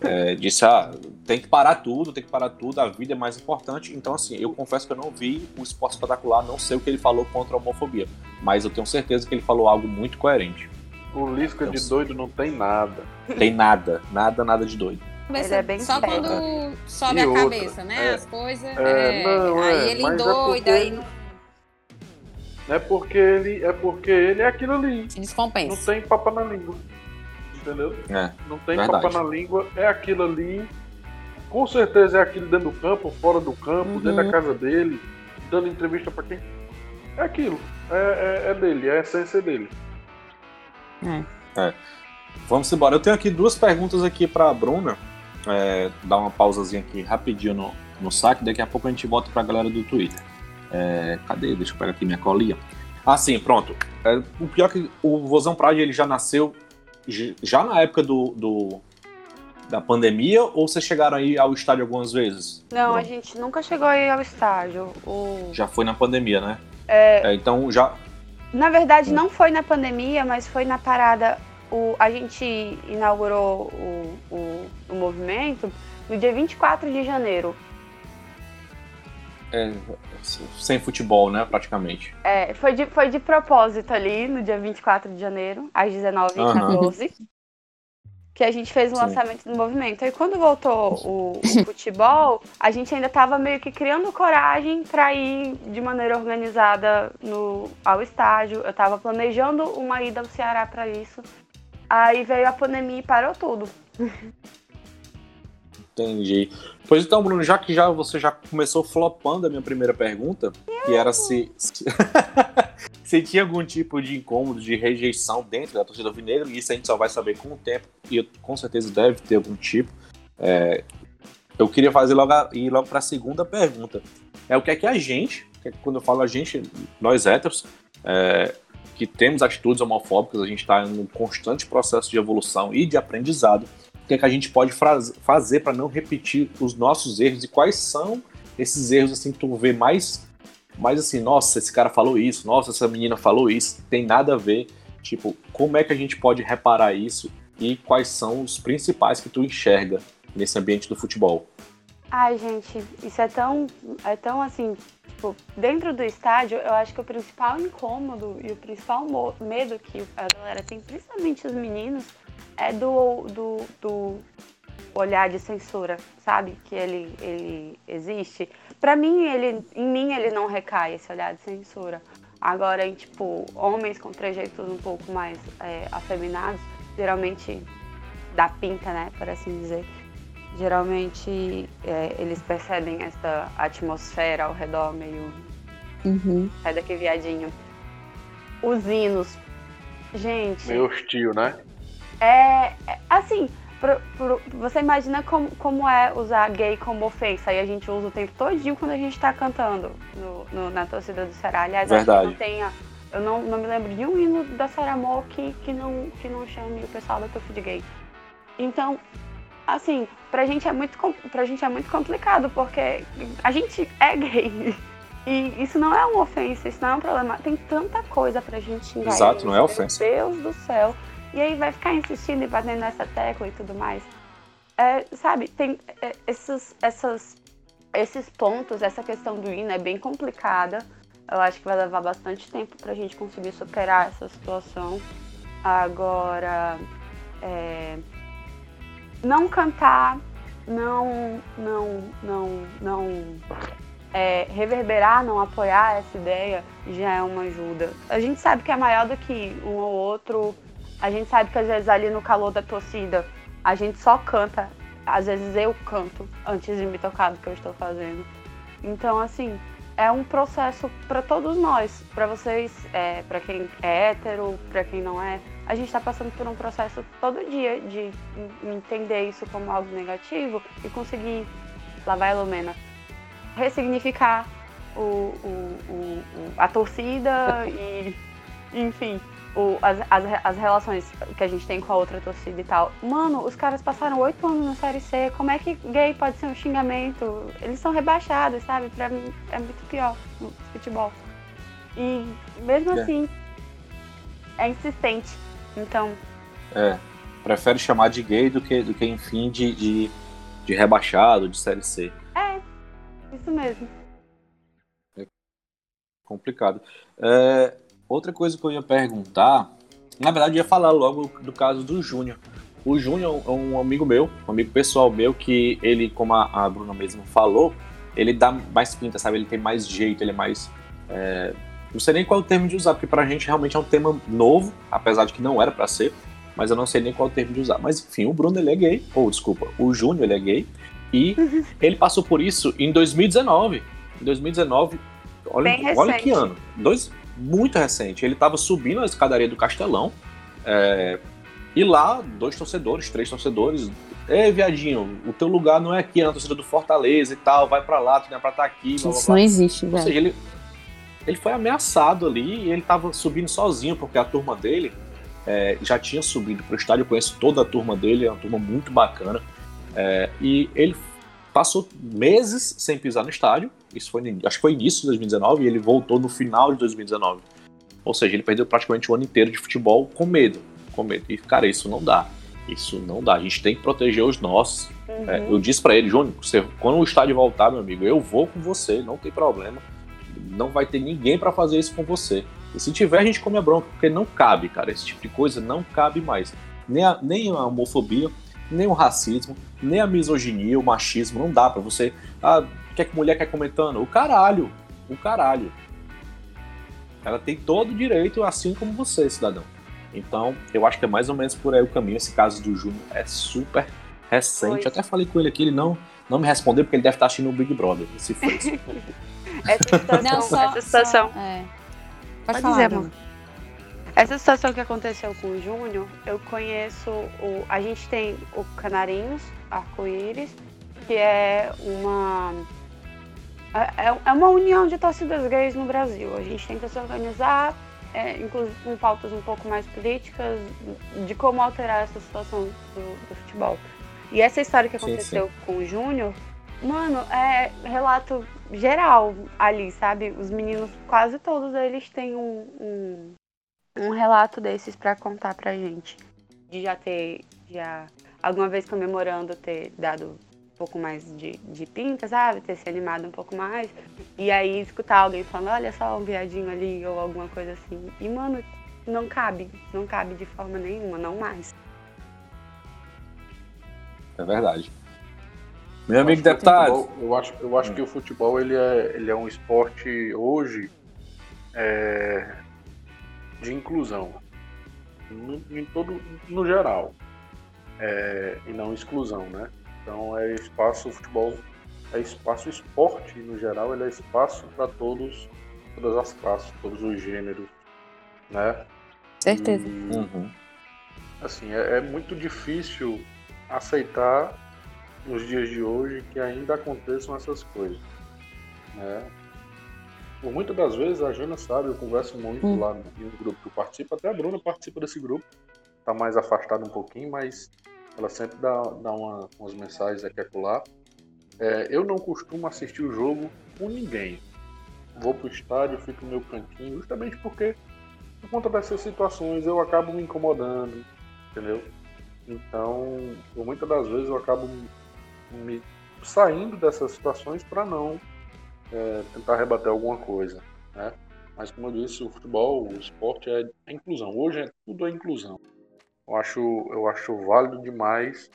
é, disse, ah, tem que parar tudo, tem que parar tudo, a vida é mais importante. Então, assim, eu confesso que eu não vi o esporte espetacular, não sei o que ele falou contra a homofobia, mas eu tenho certeza que ele falou algo muito coerente. O Lisca de doido não tem nada. Tem nada, nada, nada de doido. Ele é bem Só quando sobe E a outra, cabeça, né? é. As coisas. É, é, não, aí é, ele é doida, porque- aí É porque ele é porque ele é aquilo ali. se Não descompensa. tem papa na língua. Entendeu? É, Não tem Verdade. papa na língua, é aquilo ali. Com certeza é aquilo dentro do campo, fora do campo, Uhum. dentro da casa dele, dando entrevista pra quem. É aquilo. É, é- é dele, é a essência dele. Vamos embora. Eu tenho aqui duas perguntas aqui para a Bruna. É, dar uma pausazinha aqui rapidinho no, no saque. Daqui a pouco a gente volta para a galera do Twitter. É, cadê? Deixa eu pegar aqui minha colinha. Ah, sim, pronto. É, o pior é que o Vozão Pride ele já nasceu já na época do, do- da pandemia ou vocês chegaram aí ao estádio algumas vezes? Não, a gente nunca chegou aí ao estádio. O... Já foi na pandemia, né? É, É, então já. Na verdade, não foi na pandemia, mas foi na parada. O, a gente inaugurou o, o, o movimento no dia 24 de janeiro. é, sem futebol, né? Praticamente. É, foi, de, foi de propósito ali, no dia 24 de janeiro, às 19h14, que a gente fez o lançamento do movimento. Aí quando voltou o, o futebol, a gente ainda estava meio que criando coragem para ir de maneira organizada no, ao estádio. Eu estava planejando uma ida ao Ceará para isso. Aí veio a pandemia e parou tudo. Entendi. Pois então, Bruno, já que já você já começou flopando a minha primeira pergunta, que era se, se, tinha algum tipo de incômodo, de rejeição dentro da torcida alvinegra, e isso a gente só vai saber com o tempo, e com certeza deve ter algum tipo. É, eu queria fazer logo ir logo para a segunda pergunta. É o que é que a gente, é que quando eu falo a gente, nós héteros, é, que temos atitudes homofóbicas, a gente está em um constante processo de evolução e de aprendizado que, é que a gente pode fazer para não repetir os nossos erros e quais são esses erros assim que tu vê mais mais assim, nossa, esse cara falou isso, nossa, essa menina falou isso, tem nada a ver. Tipo, como é que a gente pode reparar isso e quais são os principais que tu enxerga nesse ambiente do futebol? Ai, gente, isso é tão, é tão assim, tipo, dentro do estádio, eu acho que o principal incômodo e o principal medo que a galera tem, principalmente os meninos, é do, do, do olhar de censura, sabe? Que ele, ele existe. Pra mim, ele, em mim, ele não recai esse olhar de censura. Agora, em, tipo, homens com trejeitos um pouco mais é, afeminados, geralmente dá pinta, né, por assim dizer geralmente é, eles percebem essa atmosfera ao redor meio Uhum. sai daqui viadinho os hinos gente Meio hostil, né? É, é, assim pro- pro- você imagina como, como é usar gay como ofensa e a gente usa o tempo todinho quando a gente tá cantando no- no- na torcida do Ceará aliás acho que Verdade. não tenha eu não, não me lembro de um hino da Sarah Amor que, que, não, que não chame o pessoal da torcida de gay então assim, pra gente é muito, pra gente é muito complicado, porque a gente é gay. E isso não é uma ofensa, isso não é um problema. Tem tanta coisa pra gente xingar. Exato, não é meu ofensa. Deus do céu. E aí vai ficar insistindo e batendo nessa tecla e tudo mais. É, sabe, tem é, esses, essas, esses pontos, essa questão do hino é bem complicada. Eu acho que vai levar bastante tempo pra gente conseguir superar essa situação. Agora, é, não cantar, não, não, não, não é, reverberar, não apoiar essa ideia já é uma ajuda. A gente sabe que é maior do que um ou outro. A gente sabe que às vezes ali no calor da torcida a gente só canta. Às vezes eu canto antes de me tocar do que eu estou fazendo. Então assim é um processo para todos nós, para vocês, é, para quem é hétero, para quem não é. A gente está passando por um processo todo dia de en- entender isso como algo negativo e conseguir, lá vai a Lumena, ressignificar o, o, o, a torcida e, enfim, o, as, as, as relações que a gente tem com a outra torcida e tal. Mano, os caras passaram oito anos na Série C, como é que gay pode ser um xingamento? Eles são rebaixados, sabe? Pra mim é muito pior no futebol. E mesmo é. assim, é insistente. Então. É. Prefere chamar de gay do que, do que enfim, de, de, de rebaixado, de Série C. É, isso mesmo. É complicado. É, outra coisa que eu ia perguntar, na verdade, eu ia falar logo do caso do Júnior. O Júnior é um amigo meu, um amigo pessoal meu, que ele, como a, a Bruna mesmo falou, ele dá mais pinta, sabe? Ele tem mais jeito, ele é mais. É, não sei nem qual é o termo de usar, porque pra gente realmente é um tema novo, apesar de que não era para ser, mas eu não sei nem qual é o termo de usar. Mas enfim, o Bruno ele é gay, ou desculpa, o Júnior ele é gay, e ele passou por isso em 2019. Em 2019, olha, olha que ano, dois, muito recente. Ele estava subindo a escadaria do Castelão, é, e lá, dois torcedores, três torcedores, Ei, viadinho, o teu lugar não é aqui, é na torcida do Fortaleza e tal, vai para lá, tu não é pra estar tá aqui. Blá, blá, blá. Isso não existe, velho. Ou seja, ele, ele foi ameaçado ali e ele estava subindo sozinho, porque a turma dele é, já tinha subido para o estádio. Eu conheço toda a turma dele, é uma turma muito bacana. É, e ele passou meses sem pisar no estádio. Isso foi, acho que foi início de 2019 e ele voltou no final de 2019. Ou seja, ele perdeu praticamente o ano inteiro de futebol com medo, com medo. E cara, isso não dá. Isso não dá. A gente tem que proteger os nossos. Uhum. É, eu disse para ele, Júnior, você, quando o estádio voltar, meu amigo, eu vou com você, não tem problema não vai ter ninguém para fazer isso com você. E se tiver, a gente come a bronca, porque não cabe, cara. Esse tipo de coisa não cabe mais. Nem a, nem a homofobia, nem o racismo, nem a misoginia, o machismo. Não dá para você. Ah, o que, é que mulher quer comentando? O caralho. O caralho. Ela tem todo o direito, assim como você, cidadão. Então, eu acho que é mais ou menos por aí o caminho. Esse caso do Júnior é super recente. Até falei com ele aqui, ele não, não me respondeu, porque ele deve estar assistindo o Big Brother. Se fez. Essa situação. Não, só, essa situação. Só, é. Pode, Pode falar, dizer, mano. Essa situação que aconteceu com o Júnior, eu conheço o. A gente tem o Canarinhos Arco-Íris, que é uma. É, é, é uma união de torcidas gays no Brasil. A gente tenta se organizar, é, inclusive com pautas um pouco mais políticas, de como alterar essa situação do, do futebol. E essa história que aconteceu sim, sim. com o Júnior Mano, é relato geral ali, sabe? Os meninos, quase todos eles têm um, um, um relato desses para contar pra gente. De já ter, já alguma vez comemorando ter dado pouco mais de, de pinta, sabe? Ter se animado um pouco mais. E aí escutar alguém falando, olha só um viadinho ali, ou alguma coisa assim. E, mano, não cabe. Não cabe de forma nenhuma, não mais. É verdade. Meu amigo deputado. Futebol, eu acho, eu acho hum. que o futebol ele é, ele é um esporte hoje é, de inclusão. No, em todo, no geral. É, e não exclusão, né? Então é espaço, o futebol é espaço esporte no geral, ele é espaço para todos, todas as classes, todos os gêneros, né? Certeza. E, uhum. Assim, é, é muito difícil aceitar nos dias de hoje que ainda aconteçam essas coisas. Né? Por muitas das vezes a Jana sabe, eu converso muito hum. lá no grupo que eu participo, até a Bruna participa desse grupo, tá mais afastada um pouquinho, mas ela sempre dá, dá uma, umas mensagens aqui e acolá. É, eu não costumo assistir o jogo com ninguém. Vou pro estádio, fico no meu cantinho, justamente porque, por conta dessas situações, eu acabo me incomodando, entendeu? Então, muitas das vezes eu acabo me saindo dessas situações para não é, tentar rebater alguma coisa, né? Mas como eu disse, o futebol, o esporte é inclusão. Hoje é tudo é inclusão. Eu acho, eu acho válido demais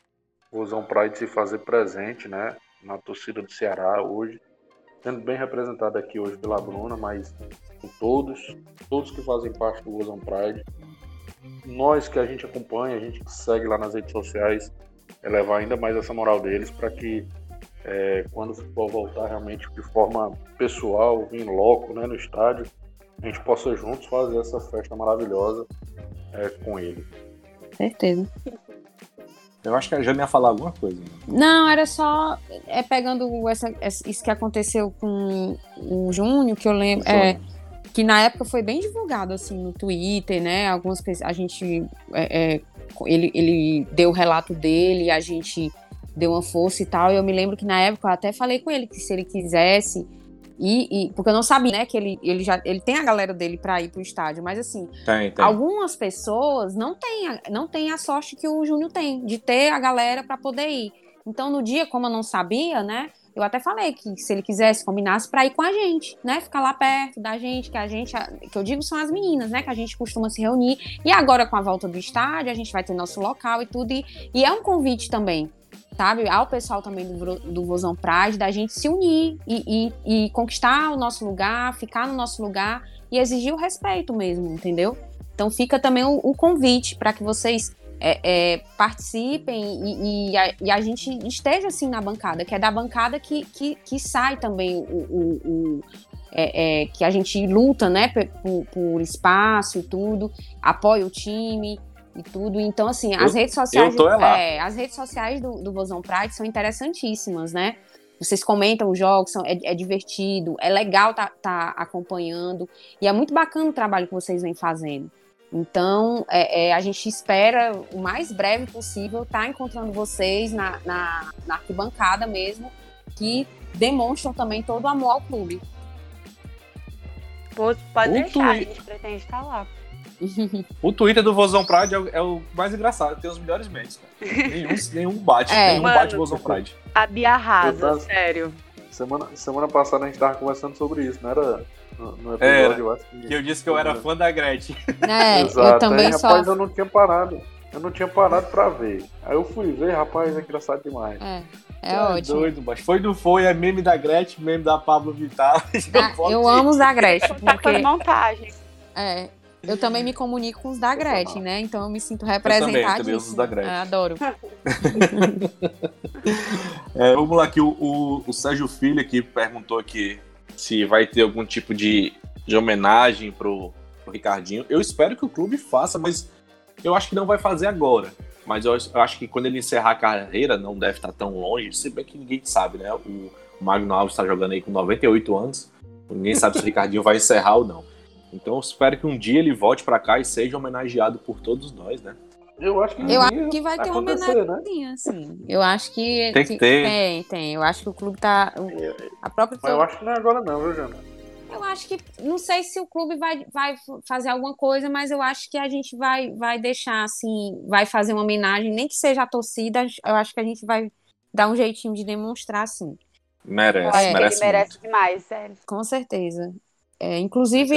o Rosão Pride se fazer presente, né? Na torcida do Ceará hoje, sendo bem representado aqui hoje pela Bruna, mas com todos, todos que fazem parte do Rosão Pride. Nós que a gente acompanha, a gente que segue lá nas redes sociais, elevar ainda mais essa moral deles para que é, quando o futebol voltar realmente de forma pessoal, em loco, né, no estádio, a gente possa juntos fazer essa festa maravilhosa é, com ele. Certeza. Eu acho que a Jana ia falar alguma coisa. Né? Não, era só é pegando essa, isso que aconteceu com o Júnior, que eu lembro. É, que na época foi bem divulgado assim no Twitter, né? Algumas a gente é, é, ele, ele deu o relato dele, a gente deu uma força e tal. E eu me lembro que na época eu até falei com ele que se ele quisesse e, e, porque eu não sabia, né, que ele, ele já ele tem a galera dele para ir pro estádio, mas assim, tem, tem. algumas pessoas não têm, a, não têm a sorte que o Júnior tem de ter a galera para poder ir. Então no dia, como eu não sabia, né, eu até falei que se ele quisesse combinasse para ir com a gente, né, ficar lá perto da gente, que a gente, que eu digo são as meninas, né, que a gente costuma se reunir. E agora com a volta do estádio, a gente vai ter nosso local e tudo e, e é um convite também sabe, ao pessoal também do, do Vozão Pride, da gente se unir e, e, e, conquistar o nosso lugar, ficar no nosso lugar e exigir o respeito mesmo, entendeu? Então fica também o, o convite para que vocês é, é, participem e, e, a, e, a, gente esteja assim na bancada, que é da bancada que, que, que sai também o, o, o é, é que a gente luta, né, por, por espaço e tudo, apoia o time, e tudo. Então, assim, as eu, redes sociais. É, as redes sociais do, do Vozão Pride são interessantíssimas, né? Vocês comentam os jogos, são, é, é divertido, é legal tá, tá acompanhando. E é muito bacana o trabalho que vocês vêm fazendo. Então, é, é, a gente espera o mais breve possível estar tá encontrando vocês na, na, na, arquibancada mesmo, que demonstram também todo o amor ao clube. Pode, pode deixar, a gente pretende estar lá o Twitter do Vozão Pride é o, é o, mais engraçado, tem os melhores memes, Nenhum, nenhum bate, é, nenhum mano, bate Vozão Pride. A Bia arrasa, sério. Semana, semana passada a gente tava conversando sobre isso, não era? No, no episódio, eu acho que... que eu disse que eu era fã da Gretchen. É, Exato. eu também Aí, Rapaz, eu não tinha parado. Eu não tinha parado pra ver. Aí eu fui ver, rapaz, é engraçado demais. É. É, é ótimo. doido, mas foi do foi, é meme da Gretchen, meme da Pablo Vittar. Ah, eu amo os da Gretchen. Tá porque... Tá montagem. É, eu também me comunico com os da Gretchen, né? Então eu me sinto representada. Eu também, também os da Gretchen. Ah, adoro. é, vamos lá, que o, o, o, Sérgio Filho aqui perguntou aqui se vai ter algum tipo de, de homenagem pro, pro Ricardinho. Eu espero que o clube faça, mas eu acho que não vai fazer agora. Mas eu, eu acho que quando ele encerrar a carreira, não deve estar tão longe, se bem que ninguém sabe, né? O Magno Alves está jogando aí com 98 anos. Ninguém sabe se o Ricardinho vai encerrar ou não. Então eu espero que um dia ele volte para cá e seja homenageado por todos nós, né? Eu acho que, eu acho que vai ter uma homenagem, né? assim. Eu acho que tem que ter. Tem, tem. Eu acho que o clube tá a própria Mas eu acho que não é agora não, viu, Jana? Eu acho que não sei se o clube vai, vai fazer alguma coisa, mas eu acho que a gente vai vai deixar assim, vai fazer uma homenagem, nem que seja a torcida, eu acho que a gente vai dar um jeitinho de demonstrar assim. Merece, é, merece. Ele merece muito. demais, sério. Com certeza. É, inclusive,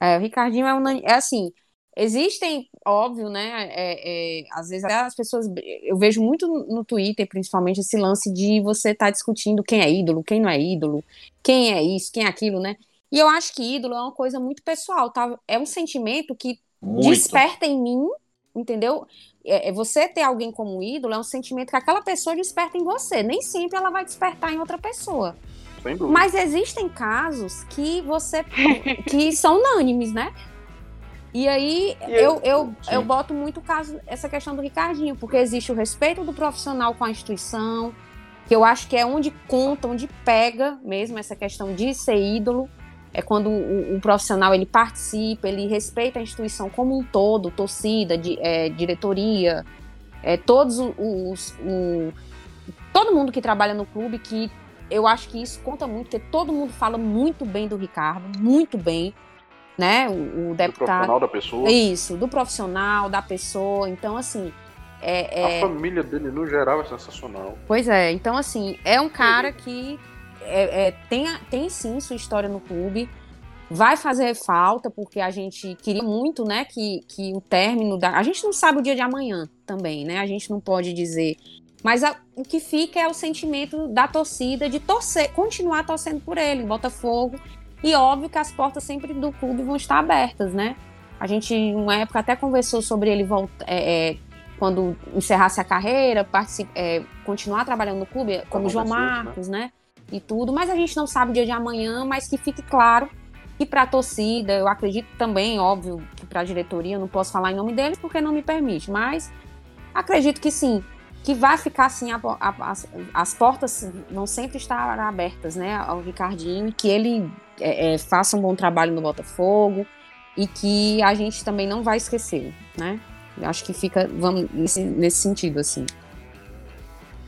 é, o Ricardinho é, um, é assim, existem, óbvio, né? É, é, às vezes as pessoas. Eu vejo muito no Twitter, principalmente, esse lance de você estar tá discutindo quem é ídolo, quem não é ídolo, quem é isso, quem é aquilo, né? E eu acho que ídolo é uma coisa muito pessoal, tá? É um sentimento que muito. desperta em mim, entendeu? É, é, você ter alguém como ídolo é um sentimento que aquela pessoa desperta em você. Nem sempre ela vai despertar em outra pessoa. Mas existem casos que você que são unânimes, né? E aí eu, eu, eu boto muito caso essa questão do Ricardinho, porque existe o respeito do profissional com a instituição, que eu acho que é onde conta, onde pega mesmo essa questão de ser ídolo. É quando o, o profissional ele participa, ele respeita a instituição como um todo, torcida, de, é, diretoria, é, todos os, os, os todo mundo que trabalha no clube que eu acho que isso conta muito, porque todo mundo fala muito bem do Ricardo, muito bem, né? O, o deputado. Do profissional da pessoa. Isso, do profissional, da pessoa. Então, assim. É, é... A família dele, no geral, é sensacional. Pois é, então, assim, é um cara que é, é, tem, tem sim sua história no clube. Vai fazer falta, porque a gente queria muito, né, que, que o término da. A gente não sabe o dia de amanhã também, né? A gente não pode dizer mas a, o que fica é o sentimento da torcida de torcer, continuar torcendo por ele, Botafogo. E óbvio que as portas sempre do clube vão estar abertas, né? A gente, em uma época, até conversou sobre ele voltar. É, é, quando encerrasse a carreira, é, continuar trabalhando no clube, como João né? Marcos, né? E tudo, mas a gente não sabe o dia de amanhã, mas que fique claro que para a torcida, eu acredito também, óbvio, que para a diretoria, eu não posso falar em nome deles porque não me permite, mas acredito que sim, que vai ficar assim, a, a, as, as portas vão sempre estar abertas, né, ao Ricardinho, que ele é, é, faça um bom trabalho no Botafogo e que a gente também não vai esquecer, né? Acho que fica vamos, nesse, nesse sentido, assim.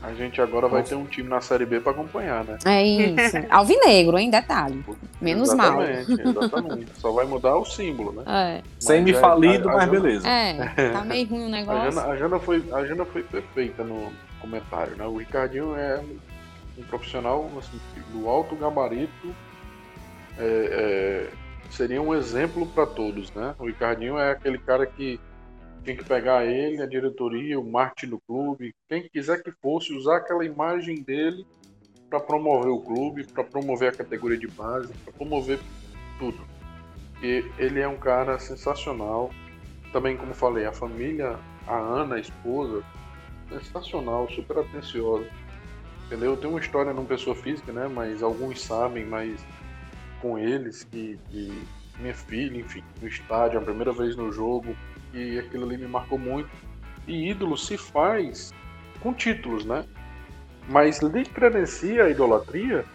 A gente agora vai ter um time na Série B para acompanhar, né? É isso. Alvinegro, hein? Detalhe. Menos exatamente, mal. Exatamente. Só vai mudar o símbolo, né? É. Semi-falido, mas Jana, beleza. É, tá meio ruim o negócio. A Jana, a Jana, foi, a Jana foi perfeita no comentário, né? O Ricardinho é um profissional assim, do alto gabarito. É, é, seria um exemplo para todos, né? O Ricardinho é aquele cara que tinha que pegar ele, a diretoria, o marketing do clube, quem quiser que fosse, usar aquela imagem dele para promover o clube, para promover a categoria de base, para promover tudo. E ele é um cara sensacional. Também, como falei, a família, a Ana, a esposa, sensacional, super atenciosa. Entendeu? Tem uma história não pessoa física, né? Mas alguns sabem, mas com eles que, que minha filha, enfim, no estádio, a primeira vez no jogo, e aquilo ali me marcou muito. E ídolo se faz com títulos, né? Mas lhe credencia a idolatria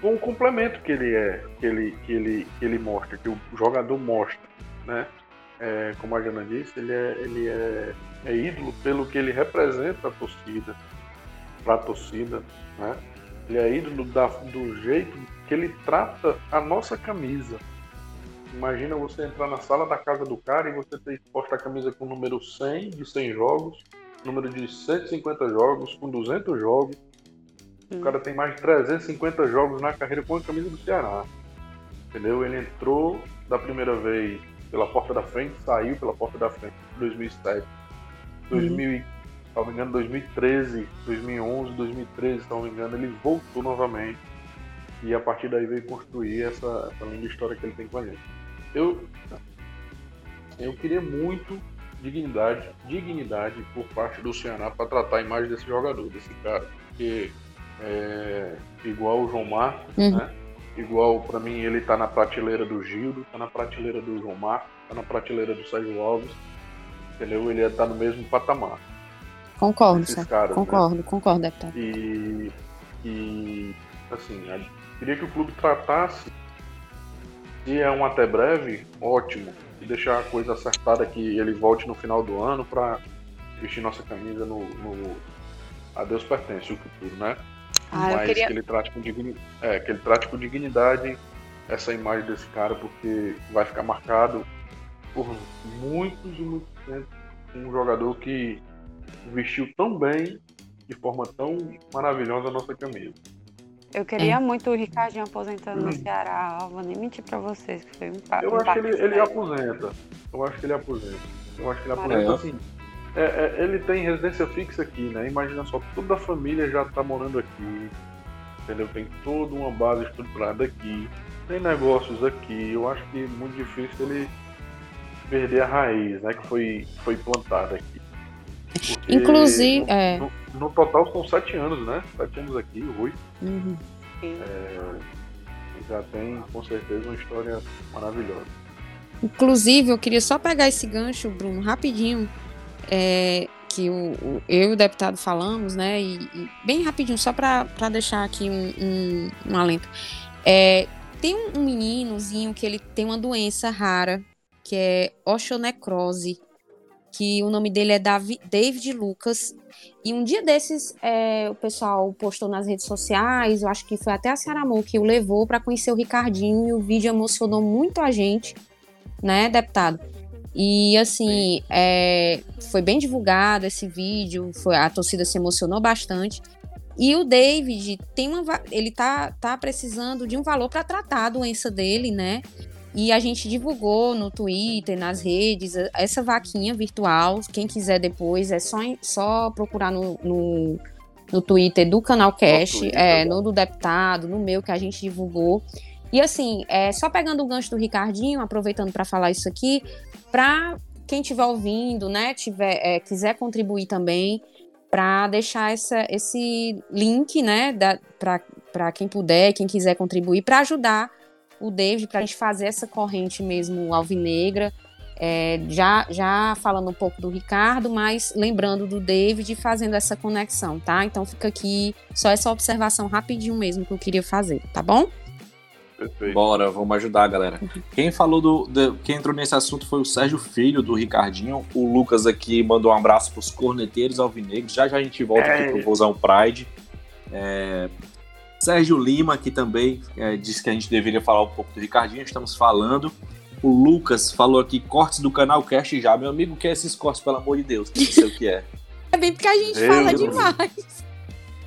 com o complemento que ele é, que ele, que ele, que ele mostra, que o jogador mostra, né? É, como a Jana disse, ele é, ele é, é ídolo pelo que ele representa a torcida, para a torcida, né? Ele é ídolo da, do jeito que ele trata a nossa camisa, Imagina você entrar na sala da casa do cara e você ter exposto a camisa com o número 100 de 100 jogos, número de 150 jogos, com 200 jogos. Hum. O cara tem mais de 350 jogos na carreira com a camisa do Ceará. Entendeu? Ele entrou da primeira vez pela porta da frente, saiu pela porta da frente em 2007. 2000, hum. se não me engano, 2013, 2011, 2013, se não me engano, ele voltou novamente. E a partir daí veio construir essa, essa linda história que ele tem com a gente eu, eu queria muito dignidade, dignidade por parte do Ceará para tratar a imagem desse jogador, desse cara. Porque é, igual o João Marcos, uhum. né? Igual para mim ele tá na prateleira do Gildo, tá na prateleira do João Marcos, tá na prateleira do Sérgio Alves, entendeu? Ele tá no mesmo patamar. Concordo, caras, concordo, né? concordo, deputado. E, e assim, queria que o clube tratasse se é um até breve, ótimo. E deixar a coisa acertada que ele volte no final do ano para vestir nossa camisa no, no A Deus pertence o futuro, né? Ah, Mas queria... que, ele trate com dignidade, é, que ele trate com dignidade essa imagem desse cara, porque vai ficar marcado por muitos e muitos tempos um jogador que vestiu tão bem, de forma tão maravilhosa a nossa camisa. Eu queria é. muito o Ricardinho aposentando no Ceará. Eu vou nem mentir pra vocês, que foi um papo. Eu acho que ele, ele aposenta. Eu acho que ele aposenta. Eu acho que ele aposenta assim. É, é, ele tem residência fixa aqui, né? Imagina só, toda a família já tá morando aqui. Entendeu? Tem toda uma base estruturada aqui. Tem negócios aqui. Eu acho que é muito difícil ele perder a raiz, né? Que foi, foi plantada aqui. Porque Inclusive, no, é... no, no, total são sete anos, né? Sete anos aqui, oito. Uhum. É, já tem com certeza uma história maravilhosa. Inclusive, eu queria só pegar esse gancho, Bruno, rapidinho, é, que o, o, eu e o deputado falamos, né? E, e bem rapidinho, só para deixar aqui um, um, um alento. É, tem um, um meninozinho que ele tem uma doença rara, que é osteonecrose que o nome dele é Davi, David Lucas. E um dia desses, é, o pessoal postou nas redes sociais, eu acho que foi até a Saramon que o levou para conhecer o Ricardinho, e o vídeo emocionou muito a gente, né, deputado? E assim, é, foi bem divulgado esse vídeo, foi, a torcida se emocionou bastante. E o David tem uma, ele tá, tá precisando de um valor para tratar a doença dele, né? E a gente divulgou no Twitter, nas redes, essa vaquinha virtual. Quem quiser depois, é só, só procurar no, no, no Twitter do canal Cash, Twitter, é, tá no do deputado, no meu que a gente divulgou. E assim, é, só pegando o gancho do Ricardinho, aproveitando para falar isso aqui, para quem estiver ouvindo, né, tiver, é, quiser contribuir também, para deixar essa, esse link, né, para quem puder, quem quiser contribuir, para ajudar o David para a gente fazer essa corrente mesmo alvinegra É, já, já falando um pouco do Ricardo, mas lembrando do David e fazendo essa conexão, tá? Então fica aqui só essa observação rapidinho mesmo que eu queria fazer, tá bom? Perfeito. Bora, vamos ajudar, galera. Quem falou do, do- Quem entrou nesse assunto foi o Sérgio Filho, do Ricardinho. O Lucas aqui mandou um abraço pros corneteiros alvinegros. Já já a gente volta É. aqui pro Vozão Pride. É, Sérgio Lima aqui também é, disse que a gente deveria falar um pouco do Ricardinho. Estamos falando. O Lucas falou aqui cortes do canal Cast já. Meu amigo, o que é esses cortes, pelo amor de Deus? Que não sei o que é. É bem porque a gente Deus fala demais.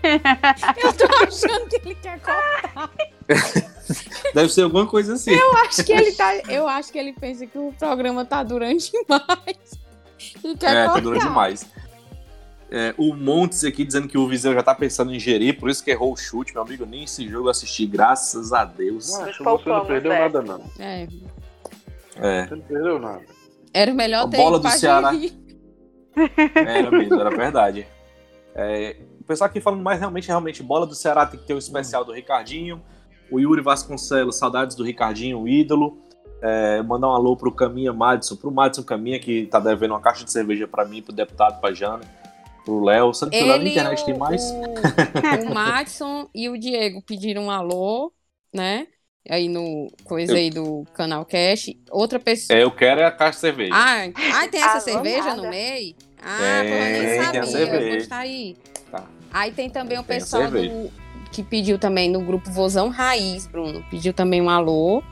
eu tô achando que ele quer cortar. Deve ser alguma coisa assim. Eu acho que ele tá. Eu acho que ele pensa que o programa tá durando demais. E quer É, cortar. tá durando demais. É, o Montes aqui dizendo que o Viseu já tá pensando em gerir, por isso que errou o chute, meu amigo. Nem esse jogo eu assisti, graças a Deus. Macho, Nos você não perdeu nada, não. É, É, Você não perdeu nada. era o melhor A ter bola do Ceará. era mesmo, era verdade. É, o pessoal aqui falando mais realmente, realmente, bola do Ceará tem que ter o especial do Ricardinho. O Yuri Vasconcelos, saudades do Ricardinho, o ídolo. É, mandar um alô pro Caminha Madison, pro Madison Caminha, que tá devendo uma caixa de cerveja pra mim, pro deputado, pra Jana, pro Léo. Sabe que lá na Ele, internet o, tem mais? O, o Madison e o Diego pediram um alô, né? Aí no coisa Eu- aí do canal Cash. Outra pessoa. É, eu quero é a caixa de cerveja. Ah, ah, tem essa Alô, cerveja nada. no meio? Ah, Tem, pô, eu nem tem a sabia. cerveja. Pois tá aí. Tá. Aí tem também o Tem a pessoal cerveja. do, que pediu também no grupo Vozão Raiz, Bruno. Pediu também um alô.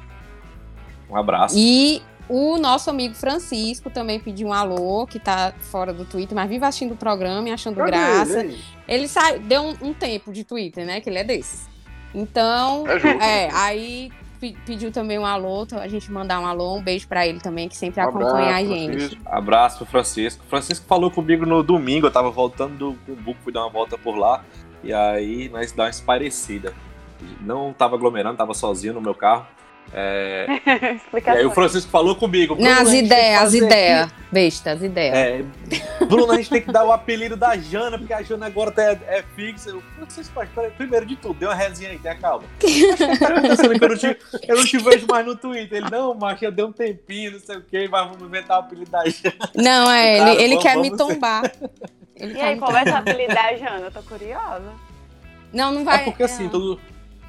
Um abraço. E o nosso amigo Francisco também pediu um alô, que tá fora do Twitter, mas vive assistindo o programa e achando Cadê graça. ele? Ele sai, deu um, um tempo de Twitter, né? Que ele é desses. Então, É é, aí pe- pediu também um alô, então a gente mandar um alô, um beijo pra ele também, que sempre Um acompanha a abraço, gente. Francisco. Abraço pro Francisco. Francisco falou comigo no domingo, eu tava voltando do Cumbuco, fui dar uma volta por lá. E aí nós dá uma esparecida. Não tava aglomerando, tava sozinho no meu carro. É, E aí Explicação. o Francisco falou comigo. "Bruno, Não, as ideias, as ideias. Besta, as ideias. É, Bruno, a gente tem que dar o apelido da Jana, porque a Jana agora tá, é fixa. Eu, Vocês pode, peraí, primeiro de tudo, dê uma resinha aí, tenha calma. Eu não, te, eu não te vejo mais no Twitter. Ele, não, macho, eu dei um tempinho, não sei o quê, mas vamos inventar o apelido da Jana. Não, é, Cara, ele, ele vamos- quer me vamos ser- tombar. Ele E aí, me qual vai ser a apelidar, Jana? Eu tô curiosa. Não, não vai. É porque assim, não. todo,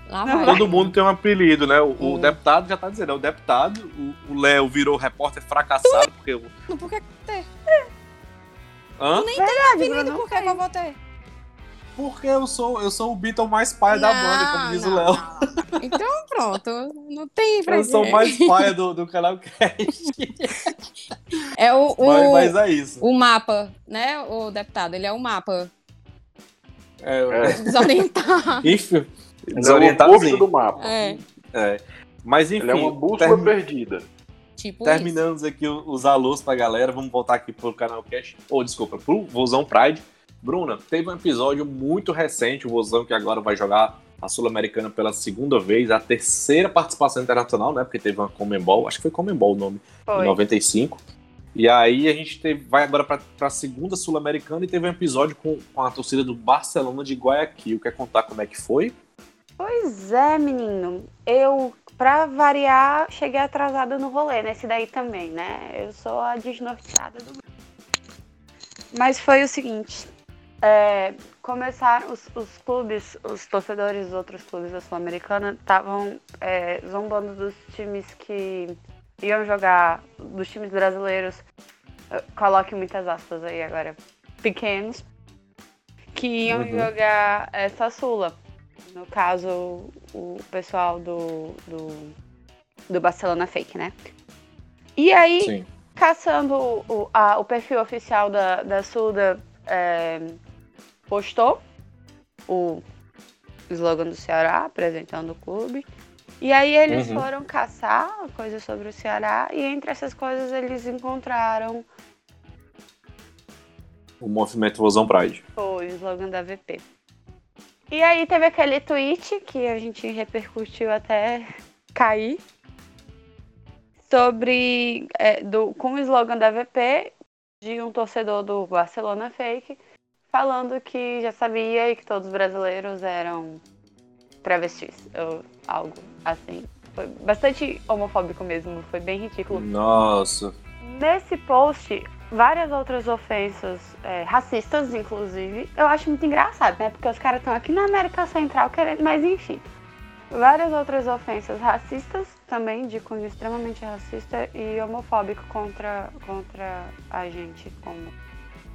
Lá vai. todo mundo tem um apelido, né? O, o Hum. deputado já tá dizendo, é o deputado, o- o Léo virou repórter fracassado, porque. o- Por que Hã? apelido? Bruno, Por que eu vou ter? Porque eu sou, eu sou o Beatle mais paia da banda, como diz o não, Léo. não. Então pronto, não tem pra Eu sou dizer. mais paia do, do canal Cast. É o, o, Mas, mas é isso. o mapa, né, o deputado? Ele é o mapa É, É. desorientado. Enfim, Ele é desorientadozinho. do mapa. É, É. Mas enfim, Ele é uma bússola termi- perdida. tipo terminando aqui o- os alôs pra galera, vamos voltar aqui pro canal Cash, ou desculpa, pro Vozão Pride. Bruna, teve um episódio muito recente, o Vozão que agora vai jogar a Sul-Americana pela segunda vez, a terceira participação internacional, né? Porque teve uma Comembol, acho que foi Comembol o nome, em Foi. 95. E aí a gente teve- vai agora pra, pra segunda Sul-Americana e teve um episódio com, com a torcida do Barcelona de Guayaquil. Quer contar como é que foi? Pois é, menino. Eu, pra variar, cheguei atrasada no rolê, nesse daí também, né? Eu sou a desnorteada do grupo. Mas foi o seguinte. é, começaram os, os clubes, os torcedores dos outros clubes da Sul-Americana estavam é, zombando dos times que iam jogar, dos times brasileiros, coloque muitas aspas aí agora, pequenos, que iam Uhum. jogar essa Sula. No caso, o pessoal do, do, do Barcelona Fake, né? E aí, Sim. caçando o, a- o perfil oficial da, da Suda, é, postou o slogan do Ceará, apresentando o clube. E aí eles Uhum. foram caçar coisas sobre o Ceará e entre essas coisas eles encontraram O movimento Vozão Pride. o slogan da VP. E aí teve aquele tweet que a gente repercutiu até cair sobre é, do, com o slogan da VP de um torcedor do Barcelona Fake falando que já sabia e que todos os brasileiros eram travestis ou algo assim. Foi bastante homofóbico mesmo, foi bem ridículo. Nossa. nesse post, várias outras ofensas é, racistas, inclusive, eu acho muito engraçado, né? Porque os caras estão aqui na América Central querendo, mas enfim. Várias outras ofensas racistas também, de cunho extremamente racista e homofóbico contra, contra a gente, como.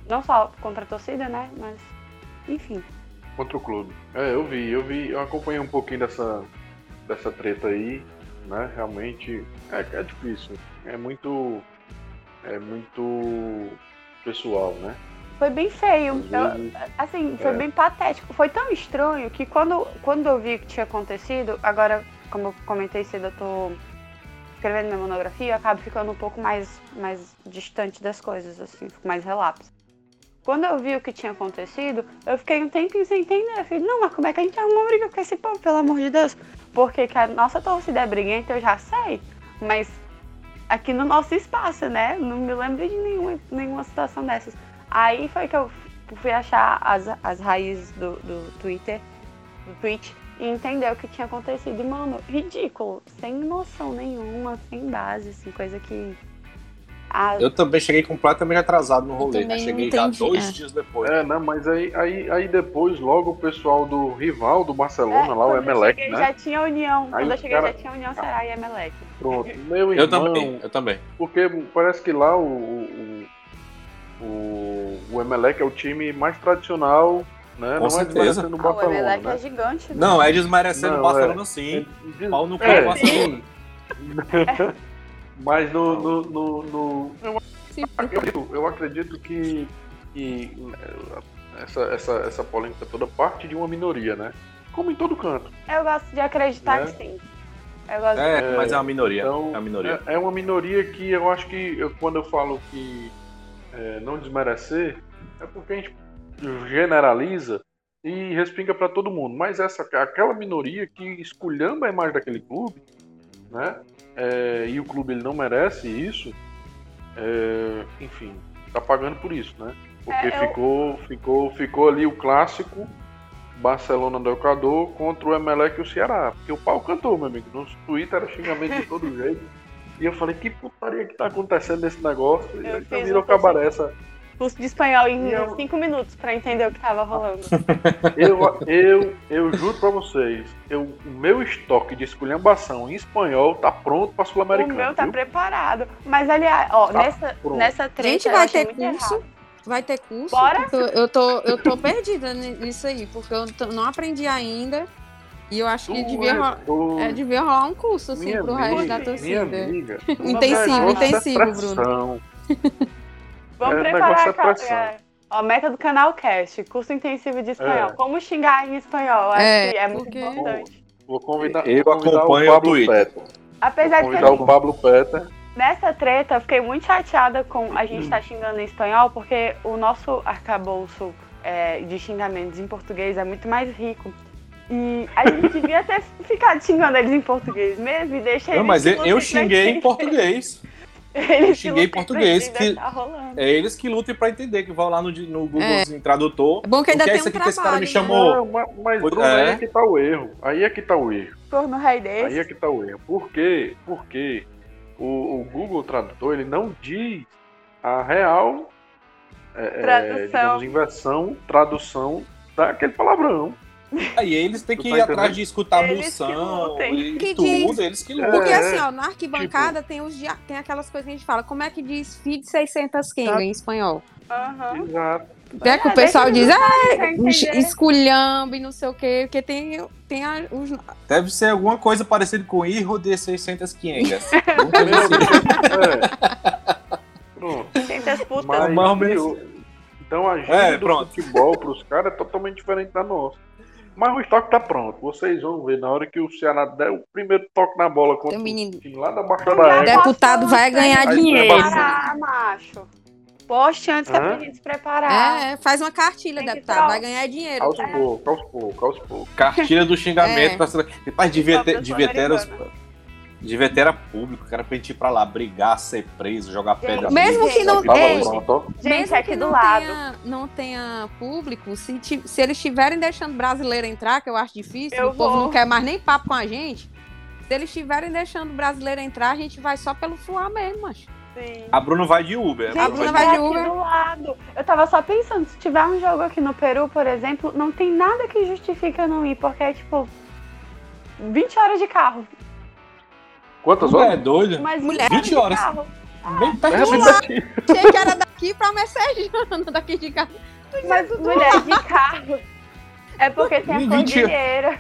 Não só contra a torcida, né? Mas, enfim. Contra o clube. É, eu vi, eu vi, eu acompanhei um pouquinho dessa, dessa treta aí, né? Realmente é, é difícil. É muito. É muito pessoal, né? Foi bem feio. Eu- assim, foi É. bem patético. Foi tão estranho que quando, quando eu vi que tinha acontecido, agora, como eu comentei cedo, eu tô escrevendo minha monografia, eu acabo ficando um pouco mais, mais distante das coisas, assim, fico mais relapso. Quando eu vi o que tinha acontecido, eu fiquei um tempinho sem entender. Eu falei, não, mas como é que a gente arruma uma briga com esse povo, pelo amor de Deus? Porque que a nossa torcida é briguenta, eu já sei. Mas aqui no nosso espaço, né? Não me lembro de nenhuma, nenhuma situação dessas. Aí foi que eu fui achar as, as raízes do, do Twitter, do tweet, e entender o que tinha acontecido. E, mano, ridículo. Sem noção nenhuma, sem base, assim, coisa que. Ah, Eu também cheguei completamente atrasado no rolê, né? Cheguei já dois é. dias depois. É, né? Mas aí, aí, aí depois, logo o pessoal do rival do Barcelona, é, lá, o eu Emelec, cheguei, né? Já tinha união. Aí quando eu cheguei cara- já tinha união Será e Emelec. Pronto. Meu Eu irmão, também, eu também. porque parece que lá o, o, o, o Emelec é o time mais tradicional, né? Com não certeza. é desmerecendo o Ah, o Barcelona, Emelec né? é gigante. né? Não, é desmerecendo o Barcelona sim. Diz- Pau no cu é, Barcelona. Mas no, no, no, no- eu, acredito, eu acredito que, que essa, essa, essa polêmica toda parte de uma minoria, né? Como em todo canto. Eu gosto de acreditar Né? que sim. Eu gosto É, mas é uma minoria. Então, é uma minoria. É, é uma minoria que eu acho que eu- quando eu falo que é, não desmerecer, é porque a gente generaliza e respinga para todo mundo. Mas essa aquela minoria que esculhamba a imagem daquele clube, né? É, e o clube ele não merece isso, é, enfim, tá pagando por isso, né? Porque É, eu- ficou, ficou, ficou ali o clássico Barcelona do Equador contra o Emelec e o Ceará. Porque o pau cantou, meu amigo. No Twitter era xingamento de todo jeito. E eu falei, que putaria que tá acontecendo nesse negócio? E aí fiz virou um cabaré essa. Curso de espanhol em eu- 5 minutos pra entender o que tava rolando. Eu, eu, eu juro pra vocês, eu, o meu estoque de esculhambação em espanhol tá pronto pra o Sul-Americano. meu tá viu? preparado. Mas aliás, ó, Tá nessa, pronto. nessa treta Gente, eu vai achei ter muito curso? errado. Vai ter curso? Bora? Eu tô, eu tô, perdida ni- nisso aí, porque eu não aprendi ainda. E eu acho que Tu devia, é rolar, é, devia rolar um curso, assim, minha pro amiga, resto da Minha torcida. amiga. Intensivo, o intensivo, Bruno. Vamos É, preparar é a pressão. é, Ó, meta do canal Cast, curso intensivo de espanhol. É. Como xingar em espanhol? Acho É, que é muito porque- importante. Vou convidar, Eu vou convidar acompanho o Pablo. Peta. Apesar Vou de que convidar o Pablo Peta. nessa treta eu fiquei muito chateada com a gente estar xingando em espanhol, porque o nosso arcabouço é, de xingamentos em português é muito mais rico. E a gente devia ter ficado xingando eles em português mesmo e deixa Não, eles. mas que eu, eu xinguei em português. Eles xinguei português, que- tá. É eles que lutem pra entender, que vão lá no, no Google Tradutor. É bom que ainda Porque é tem isso um aqui que esse cara me trabalho, né? chamou. Não, mas, Bruno, é. aí é que tá o erro. Aí é que tá o erro. Torno rei Aí desse. é que tá o erro. Por quê? Porque o, o Google Tradutor ele não diz a real é, é, Tradução. digamos, inversão, tradução daquele palavrão. Aí eles têm que tá ir atrás entendendo? de escutar Eles que moção lutem. e Que tudo, diz- eles que É, lutam. Porque assim, ó, na arquibancada tipo- tem, os, dia- tem aquelas coisas que a gente fala. Como é que diz feed 600 Kenga em espanhol? Aham. Exato. É que o pessoal diz, eles ah, entender. esculhambe, não sei o quê, porque tem, tem a- os. Deve ser alguma coisa parecida com Irro de 600 Kengas. Alguma coisa assim. É. Pronto. Mas, eu- então a gente É, do pronto. futebol pros caras é totalmente diferente da nossa. Mas o estoque tá pronto. Vocês vão ver na hora que o Ceará der o primeiro toque na bola contra menino- o time lá da Baixada da Égua. Deputado vai ganhar Aí dinheiro. Preparar, macho. Poste antes que é gente se preparar. É, faz uma cartilha, Tem deputado. Vai ganhar dinheiro. Aos poucos, aos poucos, aos poucos. Cartilha do xingamento. É. pra devia ter, devia ter, os. Devia ter a público, cara, pra gente ir pra lá, brigar, ser preso, jogar pedra. Mesmo que não-. Gente, aqui que do não lado. Tenha, não tenha público, se, se eles estiverem deixando brasileiro entrar, que eu acho difícil, Eu o povo vou. não quer mais nem papo com a gente. Se eles estiverem deixando brasileiro entrar, a gente vai só pelo suar mesmo, macho. Sim. A Bruna vai de Uber. Gente, A Bruna é vai de aqui Uber. do lado. Eu tava só pensando, se tiver um jogo aqui no Peru, por exemplo, não tem nada que justifique eu não ir, porque é tipo 20 horas de carro. Quantas Mulher é horas? doida. Mas Mulher, 20 horas. De carro. Bem É, pertinho. pertinho. Achei que era daqui pra Messejana, daqui de cá. Mas mulher de carro. É porque tem a 20 cordilheira.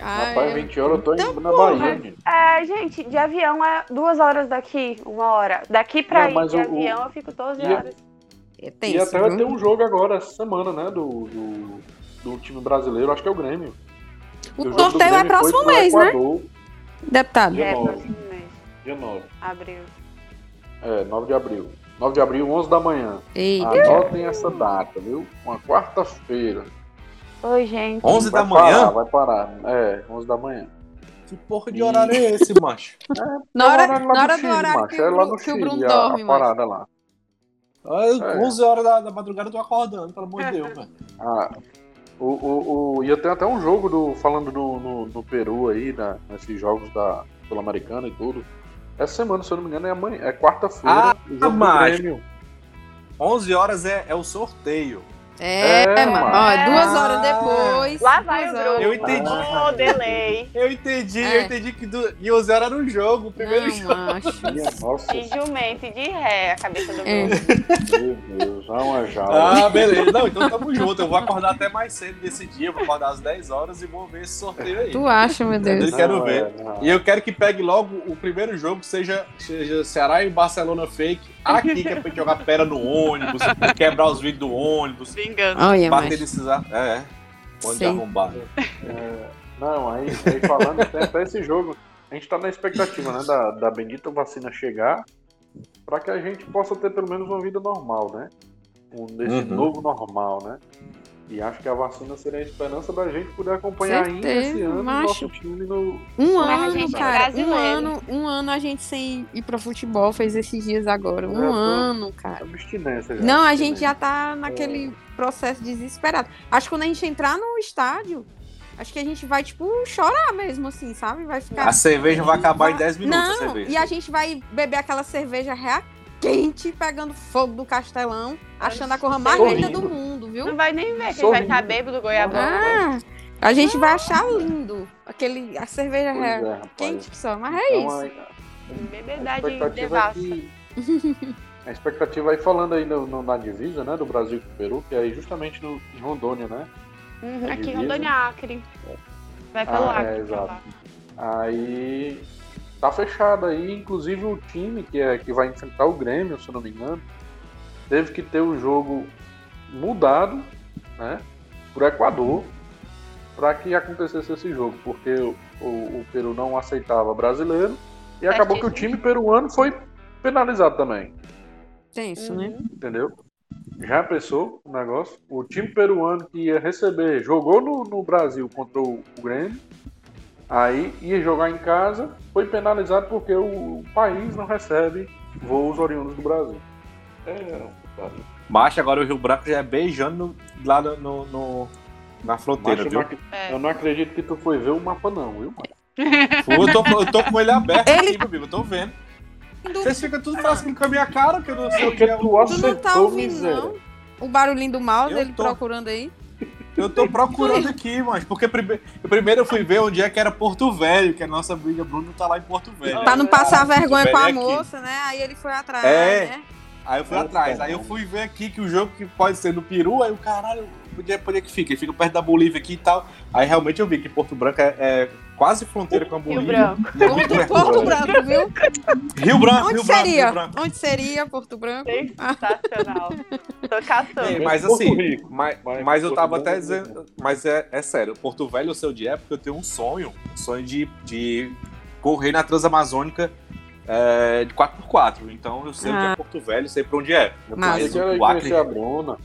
Ah, Rapaz, é. 20 horas eu tô Então, indo na porra. Bahia, gente. É, gente, de avião é duas horas daqui, uma hora. Daqui pra Não, ir de o- avião eu fico 12 e- horas. É E tenso, até vai ter um jogo agora essa semana, né? Do, do, do time brasileiro, acho que é o Grêmio. O E jogo do sorteio é próximo mês, né? Deputado. Dia É, nove. próximo mês. Dia 9. Abril. É, 9 de abril. 9 de abril, 11 da manhã. Eita. Anotem essa data, viu? Uma quarta-feira. Oi, gente. 11 da Vai manhã? parar, vai parar. É, 11 da manhã. Que porra de horário é esse, macho? Na hora, É o horário lá na hora do Chile, horário macho. que, É o lá Bruno, no que o Chile, Bruno a- dorme, a parada lá. Ah, É. 11 horas da, da madrugada eu tô acordando, pelo amor de Deus, velho. Ah, o, o, o, e eu tenho até um jogo do, falando do, no, no Peru aí, né, nesses jogos da Sul-Americana e tudo. Essa semana, se eu não me engano, é amanhã, é quarta-feira, Ah, o jogo do macho. Grêmio. 11 horas é, é o sorteio. É, É, mano. Ó, duas Ah. horas depois. Lá vai o Bruno. Eu entendi. Oh, delay. Eu entendi, É. eu entendi que do, e 11 horas era um jogo, o primeiro Não, jogo. nossa, De jumento de ré, a cabeça do É. Bruno. meu Deus, já uma jaula. Ah, beleza. Não, então tamo junto. Eu vou acordar até mais cedo nesse dia, vou acordar às 10 horas e vou ver esse sorteio aí. Tu acha, meu Deus? Eu quero Não, ver. é, não. E eu quero que pegue logo o primeiro jogo, seja, seja Ceará e Barcelona fake, aqui, que é pra gente jogar pera no ônibus, quebrar os vidros do ônibus, Vingança. Olha, bater macho. nesses. ar- É, é. Onde arrombado. É, não, aí, aí falando tem até esse jogo, a gente tá na expectativa, né, da, da bendita vacina chegar, para que a gente possa ter pelo menos uma vida normal, né? Um, desse Uhum. novo normal, né? E acho que a vacina seria a esperança da gente poder acompanhar ainda Certeza, esse ano o macho. nosso time no. Um Mas a ano, é cara. Um brasileiro. ano, um ano a gente sem ir pro futebol, fez esses dias agora. Um ano, cara. Já. Não, a gente abstinência. já tá naquele processo desesperado. Acho que quando a gente entrar no estádio, acho que a gente vai, tipo, chorar mesmo, assim, sabe? Vai ficar. A cerveja vai acabar em 10 minutos. a Não, cerveja. e a gente vai beber aquela cerveja real quente, pegando fogo do castelão, achando a coisa mais linda do mundo, viu? Não vai nem ver, que ele vai estar bêbado, goiabão. Ah, a gente vai achar lindo. Aquele, a cerveja é, rapaz. quente que só, mas é Então, isso. Bebedade é devassa. que. A expectativa aí falando aí no, no- na divisa, né, do Brasil com o Peru, que é aí justamente no, em Rondônia, né? Uhum, aqui em. Rondônia Acre. Vai pelo Ah, Acre. é, exato. lá. Aí tá fechado aí, inclusive o time que, é, que vai enfrentar o Grêmio, se eu não me engano, teve que ter o jogo mudado, né, pro Equador, para que acontecesse esse jogo, porque o, o, o Peru não aceitava brasileiro e acabou que o time peruano foi penalizado também, Tenso, né? Uhum. entendeu? Já pensou o negócio? O time peruano que ia receber, jogou no, no Brasil contra o, o Grêmio, aí ia jogar em casa, foi penalizado porque o, país não recebe voos oriundos do Brasil. É. Macho, agora o Rio Branco já é beijando lá no, no- no- na fronteira, Macho, viu? eu, não, ac- É. eu não acredito que tu foi ver o mapa não, viu? mano? Eu tô, eu tô com ele aberto Ele- aqui, meu amigo, eu tô vendo. Vocês ficam tudo fácil com a minha cara, que eu não sei o que é. tu Tu não tá ouvindo, miséria. não? O barulhinho do mouse, Eu ele tô. procurando aí. Eu tô procurando aqui, mas porque prime... primeiro eu fui ver onde é que era Porto Velho, que a nossa amiga Bruno tá lá em Porto Velho. Pra não passar vergonha com a é aqui. moça, né? Aí ele foi atrás, É. né? Aí eu fui atrás. Aí eu fui ver aqui que o jogo que pode ser no Peru, aí o caralho, onde é, onde é que fica? Ele fica perto da Bolívia aqui e tal. Aí realmente eu vi que Porto Branco é, é quase fronteira com a Rio Bolívia. Branco. É Porto. Porto Branco, viu? Rio Branco, Onde Rio Branco, seria? Rio Branco. Onde seria Porto Branco? Sensacional. Tô caçando. Ei, mas assim, Rico. mas, Mas mas eu tava até é dizendo, mas é, é sério, Porto Velho, o seu de época, eu tenho um sonho, um sonho de, de correr na Transamazônica é, de 4x4. Então eu sei onde Ah. é Porto Velho, sei pra onde é. Mas- Eu quero conhecer a Bruna,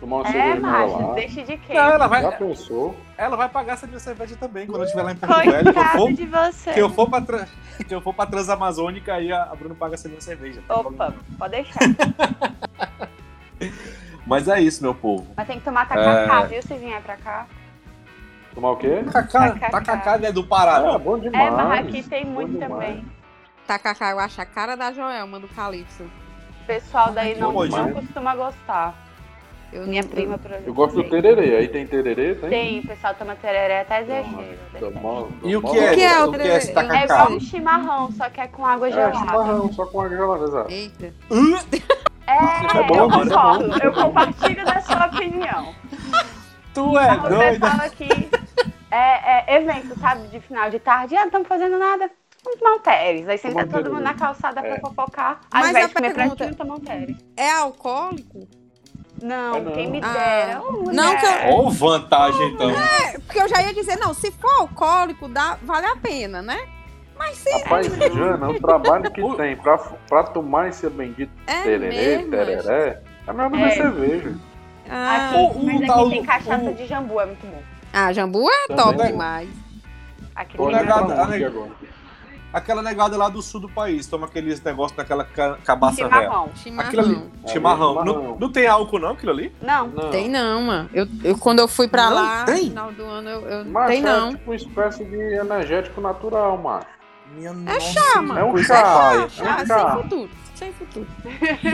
tomar uma É, lá. deixa de quê? Não, ela Já vai, pensou? ela vai pagar essa minha cerveja também quando eu estiver lá em Porto Velho. Que eu for, de você. que eu for, pra, tra- que eu for pra Transamazônica, aí a, Bruna paga essa minha cerveja. tem Opa, pode deixar. Mas é isso, meu povo. Mas tem que tomar tacacá, É. viu? Se vier pra cá. Tomar o quê? Tacacá, Tacacá. tacacá é do Pará, não. bom demais. É, mas aqui tem muito também. tacacá eu acho a cara da Joelma do Calypso. O pessoal daí não, não né? costuma gostar. Eu Minha não- prima, por exemplo. Eu gosto do tererê. Aí tem tererê, tem? Tem, o pessoal toma tereré até exagero. Tô E o que é? O que é o o que é esse tererê? É igual tacacá? um chimarrão, só que é com água É, gelada. chimarrão, só com água gelada, exato. Eita. É, É bom, eu mas é concordo. Eu compartilho da sua opinião. Tu é o doida? pessoal aqui é, é evento, sabe, de final de tarde. Ah, não estamos fazendo nada. Vamos tomar um teres. Aí senta todo mundo na calçada É. pra fofocar. Ao Mas invés a de comer pergunta- pratinho, tomar um teres. É alcoólico? Não, Ah, não. quem me Ah. dera. Mulher. Não que eu- Ou vantagem, então. Porque eu já ia dizer, não, se for alcoólico, dá, vale a pena, né? Mas se Rapaz, Jana, o trabalho que tem pra, pra tomar esse bendito é tererê, mesmo. tereré, é mesmo É. é. cerveja. Ah, Aqui, O- o mas tal aqui tem cachaça o- de jambu, é muito bom. ah, jambu é Também. top demais. Aqui tem neg- agora. Aquela negada lá do sul do país, toma aqueles negócios daquela ca- cabaça velha. chimarrão. Chimarrão. Aquilo ali, É, chimarrão. chimarrão. Não, não tem álcool não, aquilo ali? Não, Não. Tem não, mano. Eu, eu, quando eu fui pra Não lá, no tem? final do ano, eu, eu Macho, tem é não. tipo uma espécie de energético natural, macho. Minha É chá, mano. É um É chá. chá, é um chá, chá. sem futuro. Sem futuro.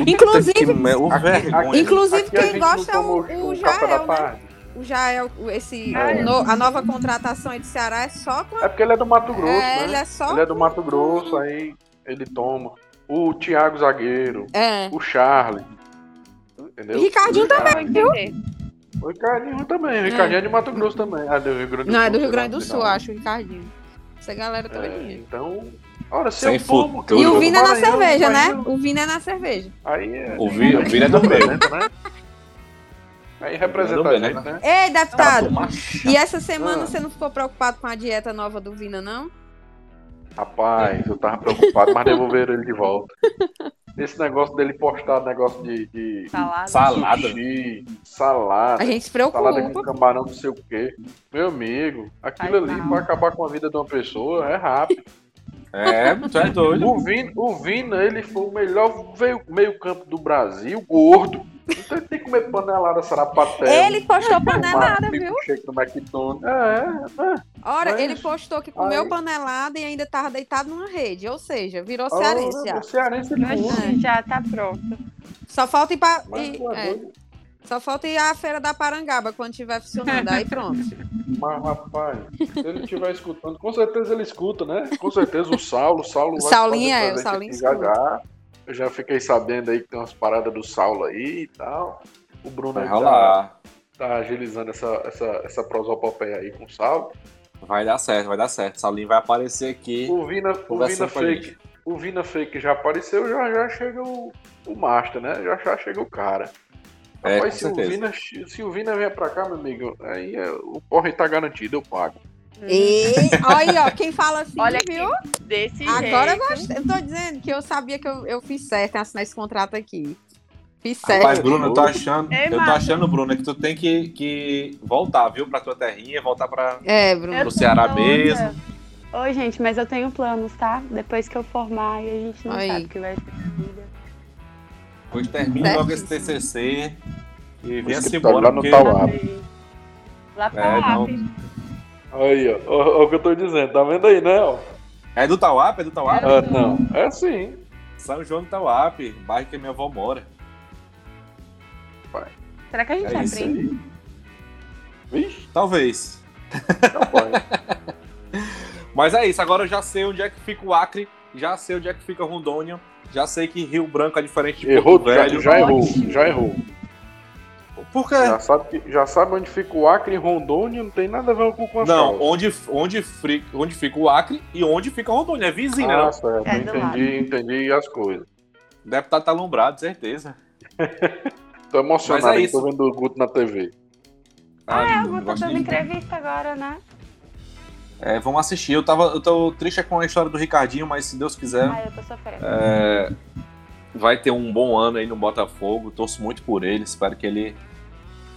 Inclusive, O Aqui- vergonha. inclusive Aqui quem gosta é o, o o Jael, né? O Jael, o- esse, É. o no- a nova contratação aí do Ceará é só com É porque ele é do Mato Grosso, É, né? ele é só Ele é do Mato Grosso, aí ele toma. O Thiago Zagueiro, É. o Charlie. Entendeu? E Ricardinho Charlie. entender. O Ricardinho também. O Ricardinho é de Mato Grosso também. Ah, do Rio Grande do Não, Sul. é do Rio Grande do Sul, acho, o Ricardinho. Essa galera É, todinha. então, ora, se Sem eu futuro. E o vinho é na cerveja, né? O vinho é na cerveja. Aí é... O vinho, o vinho é do meio. né? Aí representa Tudo a bem, gente, né? né? Ei, deputado, chá. e essa semana Ah. você não ficou preocupado com a dieta nova do Vina, não? Rapaz, eu tava preocupado, mas devolveram ele de volta. Esse negócio dele postar negócio de, de Salada. Salada. sushi, salada, A gente se salada com preocupa. camarão não sei o quê. Meu amigo, aquilo Ai, ali não. pra acabar com a vida de uma pessoa é rápido. É, tu é doido. O Vina, o Vina ele foi o melhor meio-campo do Brasil, gordo. Ele tem que comer panelada sarapatel. Ele postou panelada, viu? Shake no McDonald's. É, é. Ora, Mas- ele postou que comeu Aí- panelada e ainda tava deitado numa rede. Ou seja, virou Ora, cearense já. o cearense é. Oxi, já tá pronto. Só falta ir pra. Mas é é, só falta ir à feira da Parangaba quando estiver funcionando. Aí pronto. Mas, rapaz, se ele estiver escutando, com certeza ele escuta, né? Com certeza o Saulo, o Saulo O vai Saulinho, fazer é, o Saulinho já já. Eu já fiquei sabendo aí que tem umas paradas do Saulo aí e tal. O Bruno Vai tá, rolar. tá agilizando essa, essa, essa prosopopeia aí com o Saulo. Vai dar certo, vai dar certo. Saulinho vai aparecer aqui. O Vina, o Vina Fake. O Vina Fake já apareceu, já já chega o, o Master, né? Já já chega o cara. É, Rapaz, se, o. Vina, se o Vina vier pra cá, meu amigo, aí é, o porre tá garantido, eu pago. E olha aí, ó, quem fala assim, Olha viu? Desse Agora eu jeito. gostei. Eu tô dizendo que eu sabia que eu, eu fiz certo em assinar esse contrato aqui. Fiz Rapaz, certo. Bruno, eu tô achando, Ei, eu tô achando, Bruno, que tu tem que, que voltar, viu, pra tua terrinha, voltar pra, É, Bruno. Eu pro Ceará mesmo. Oi, gente, mas eu tenho planos, tá? Depois que eu formar, aí a gente não Aí. sabe o que vai ser da vida. Depois termina logo esse. TCC e vem assim embora. lá no porque- Tauá. Lá pra É, lá, não. Aí, ó, ó o que eu tô dizendo, tá vendo aí, né? Ó? É do Tauap? É do Tauap? Ah, não, é sim. São João do Tauap, bairro que minha avó mora. Será que a gente É aí. Vixe, Talvez. Mas é isso, agora eu já sei onde é que fica o Acre, já sei onde é que fica Rondônia, já sei que Rio Branco é diferente de Errou, Porto já, Velho. já errou, já errou. Por quê? Já sabe, que- já sabe onde fica o Acre e Rondônia, não tem nada a ver com as Não, onde, onde, fri- onde fica o Acre e onde fica Rondônia. É vizinho, Ah, né? certo, É entendi, entendi as coisas. O deputado tá alumbrado, certeza. Tô emocionado, Mas é isso. tô vendo o Guto na TV. Ah, é, não eu vou gosto dando entrevista agora, né? É, vamos assistir. Eu, tava, eu tô triste com a história do Ricardinho, mas se Deus quiser, Ai, eu tô sofrendo. é, vai ter um bom ano aí no Botafogo. Torço muito por ele. Espero que ele,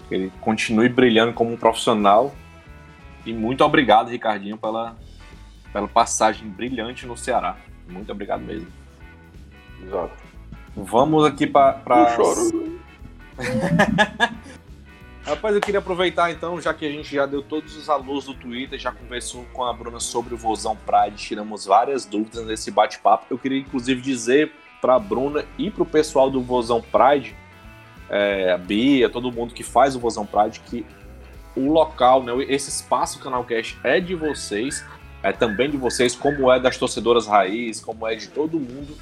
que ele continue brilhando como um profissional. E muito obrigado, Ricardinho, pela, pela passagem brilhante no Ceará. Muito obrigado mesmo. Exato. Vamos aqui para. Choro. Rapaz, eu queria aproveitar então, já que a gente já deu todos os alunos do Twitter, já conversou com a Bruna sobre o Vozão Pride, tiramos várias dúvidas nesse bate-papo. Eu queria inclusive dizer para a Bruna e para o pessoal do Vozão Pride, é, a Bia, todo mundo que faz o Vozão Pride, que o local, né, esse espaço Canal Cash é de vocês, é também de vocês, como é das torcedoras raiz, como é de todo mundo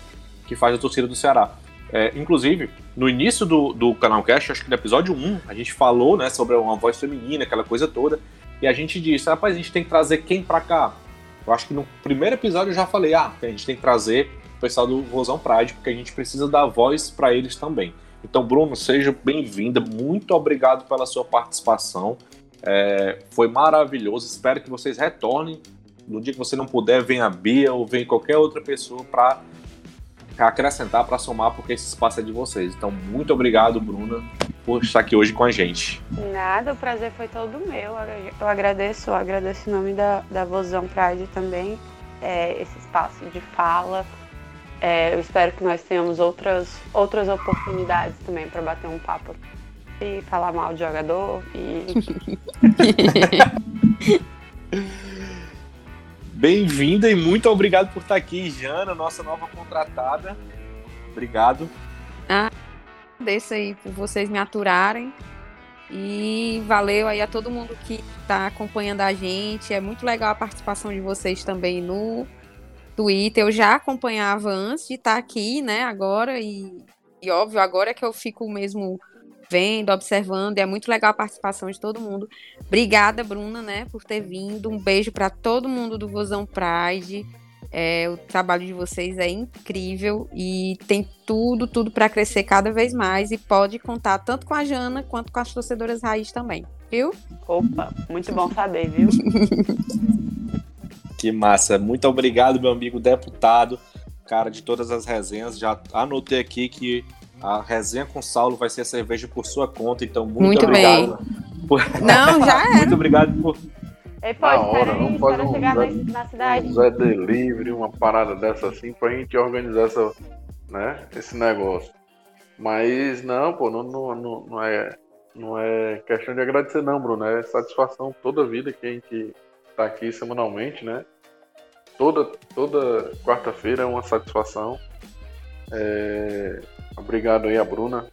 que faz a torcida do Ceará. É, inclusive, no início do, do canal Cast, acho que no episódio 1, a gente falou né, sobre uma voz feminina, aquela coisa toda, e a gente disse, rapaz, a gente tem que trazer quem pra cá? Eu acho que no primeiro episódio eu já falei, ah, a gente tem que trazer o pessoal do Rosão Pride, porque a gente precisa dar voz para eles também. Então, Bruno, seja bem-vinda, muito obrigado pela sua participação. É, foi maravilhoso. Espero que vocês retornem. No dia que você não puder, venha a Bia ou venha qualquer outra pessoa para acrescentar, para somar, porque esse espaço é de vocês. Então, muito obrigado, Bruna, por estar aqui hoje com a gente. Nada, o prazer foi todo meu. Eu agradeço, agradeço em nome da, da Vozão Pride também, é, esse espaço de fala. É, eu espero que nós tenhamos outras, outras oportunidades também para bater um papo e falar mal de jogador e Bem-vinda e muito obrigado por estar aqui, Jana, nossa nova contratada. Obrigado. Ah, agradeço aí por vocês me aturarem. E valeu aí a todo mundo que está acompanhando a gente. É muito legal a participação de vocês também no Twitter. Eu já acompanhava antes de estar aqui, né? Agora, e, e óbvio, agora é que eu fico mesmo vendo, observando, e é muito legal a participação de todo mundo. Obrigada, Bruna, né, por ter vindo. Um beijo para todo mundo do Vozão Pride. É, o trabalho de vocês é incrível e tem tudo, tudo para crescer cada vez mais e pode contar tanto com a Jana quanto com as torcedoras raiz também, viu? Opa, muito bom saber, viu? que massa. Muito obrigado, meu amigo deputado, cara de todas as resenhas. Já anotei aqui que a resenha com Saulo vai ser cerveja por sua conta, então muito, muito obrigado. Bem. Por... Não, já é. muito obrigado por. Ei, pode, na hora, vamos fazer um chegar Zé, na cidade. Um Zé Delivery, uma parada dessa assim, pra gente organizar essa, né, esse negócio. Mas não, pô, não, não, não, não, é, não é questão de agradecer não, Bruno. É satisfação toda a vida que a gente tá aqui semanalmente, né? Toda, toda quarta-feira é uma satisfação. É, Obrigado aí a Bruna,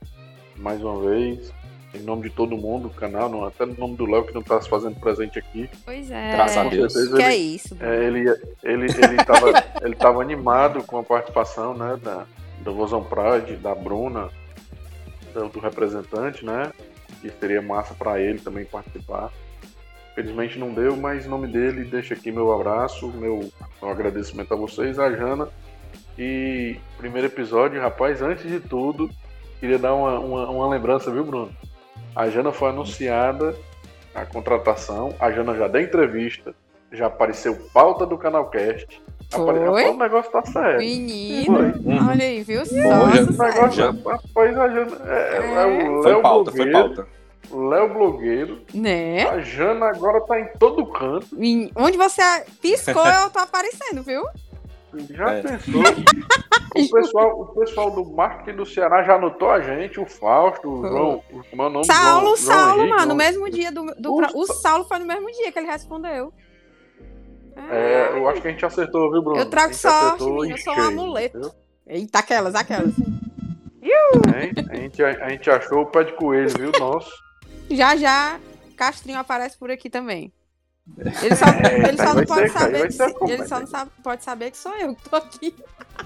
mais uma vez. Em nome de todo mundo, do canal, não, até no nome do Léo que não está se fazendo presente aqui. Pois é. Graças a Deus. Que ele, é isso. É, ele ele ele estava ele tava animado com a participação né, da, do Vozão Pride, da Bruna, do, do representante, né? Que seria massa para ele também participar. Felizmente não deu, mas em nome dele, deixa aqui meu abraço, meu, meu agradecimento a vocês, a Jana e primeiro episódio, rapaz, antes de tudo, queria dar uma, uma, uma lembrança, viu, Bruno? A Jana foi anunciada a contratação, a Jana já deu entrevista, já apareceu pauta do Canalcast. Foi? O negócio tá sério. Menino, Uhum. olha aí, viu? Foi, Nossa, O negócio, Já. rapaz, a Jana. É, é, é o Foi Léo pauta, foi pauta. Léo Blogueiro. Né? A Jana agora tá em todo canto. Onde você piscou, eu tô aparecendo, viu? Já É. pensou? O pessoal, o pessoal do marketing do Ceará já anotou a gente, o Fausto, o João. o- é o nome? Saulo, João, João Saulo, Henrique, mano, no mesmo dia do. do Ufa. o Saulo foi no mesmo dia que ele respondeu. É, eu acho que a gente acertou, viu, Bruno? Eu trago A sorte, menino, eu sou um amuleto. entendeu? Eita, aquelas, aquelas. Hein? A, gente, a gente achou o pé de coelho, viu? Nosso. Já já, Castrinho aparece por aqui também. Ele só, É, ele só vai não pode ser, cara, saber ser se- ele vai só não sabe, pode saber que sou eu que tô aqui.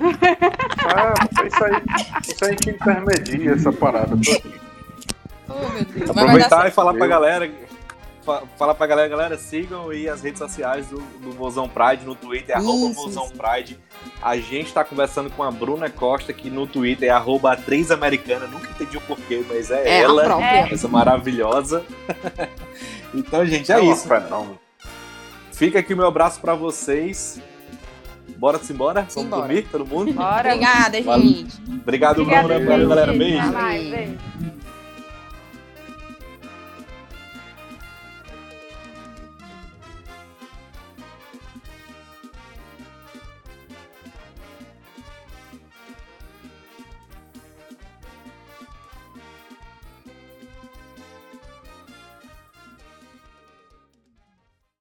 Ah, isso aí, isso aí que intermedia essa parada. Oh, meu Deus. Aproveitar e falar pra galera. Fa- Falar pra galera, galera, sigam aí as redes sociais do, do Vozão Pride no Twitter, é arroba Isso, Vozão isso. Pride. A gente tá conversando com a Bruna Costa, que no Twitter é arroba atriz americana, nunca entendi o porquê, mas é, É, ela, própria. essa maravilhosa. então, gente, é um isso. fenômeno. Fica aqui o meu abraço pra vocês. Bora embora? Vamos Simbora. dormir, todo mundo? Bora. Obrigada, gente. Obrigado, Obrigada, Bruna. Valeu, galera. Beijo. Mais, beijo.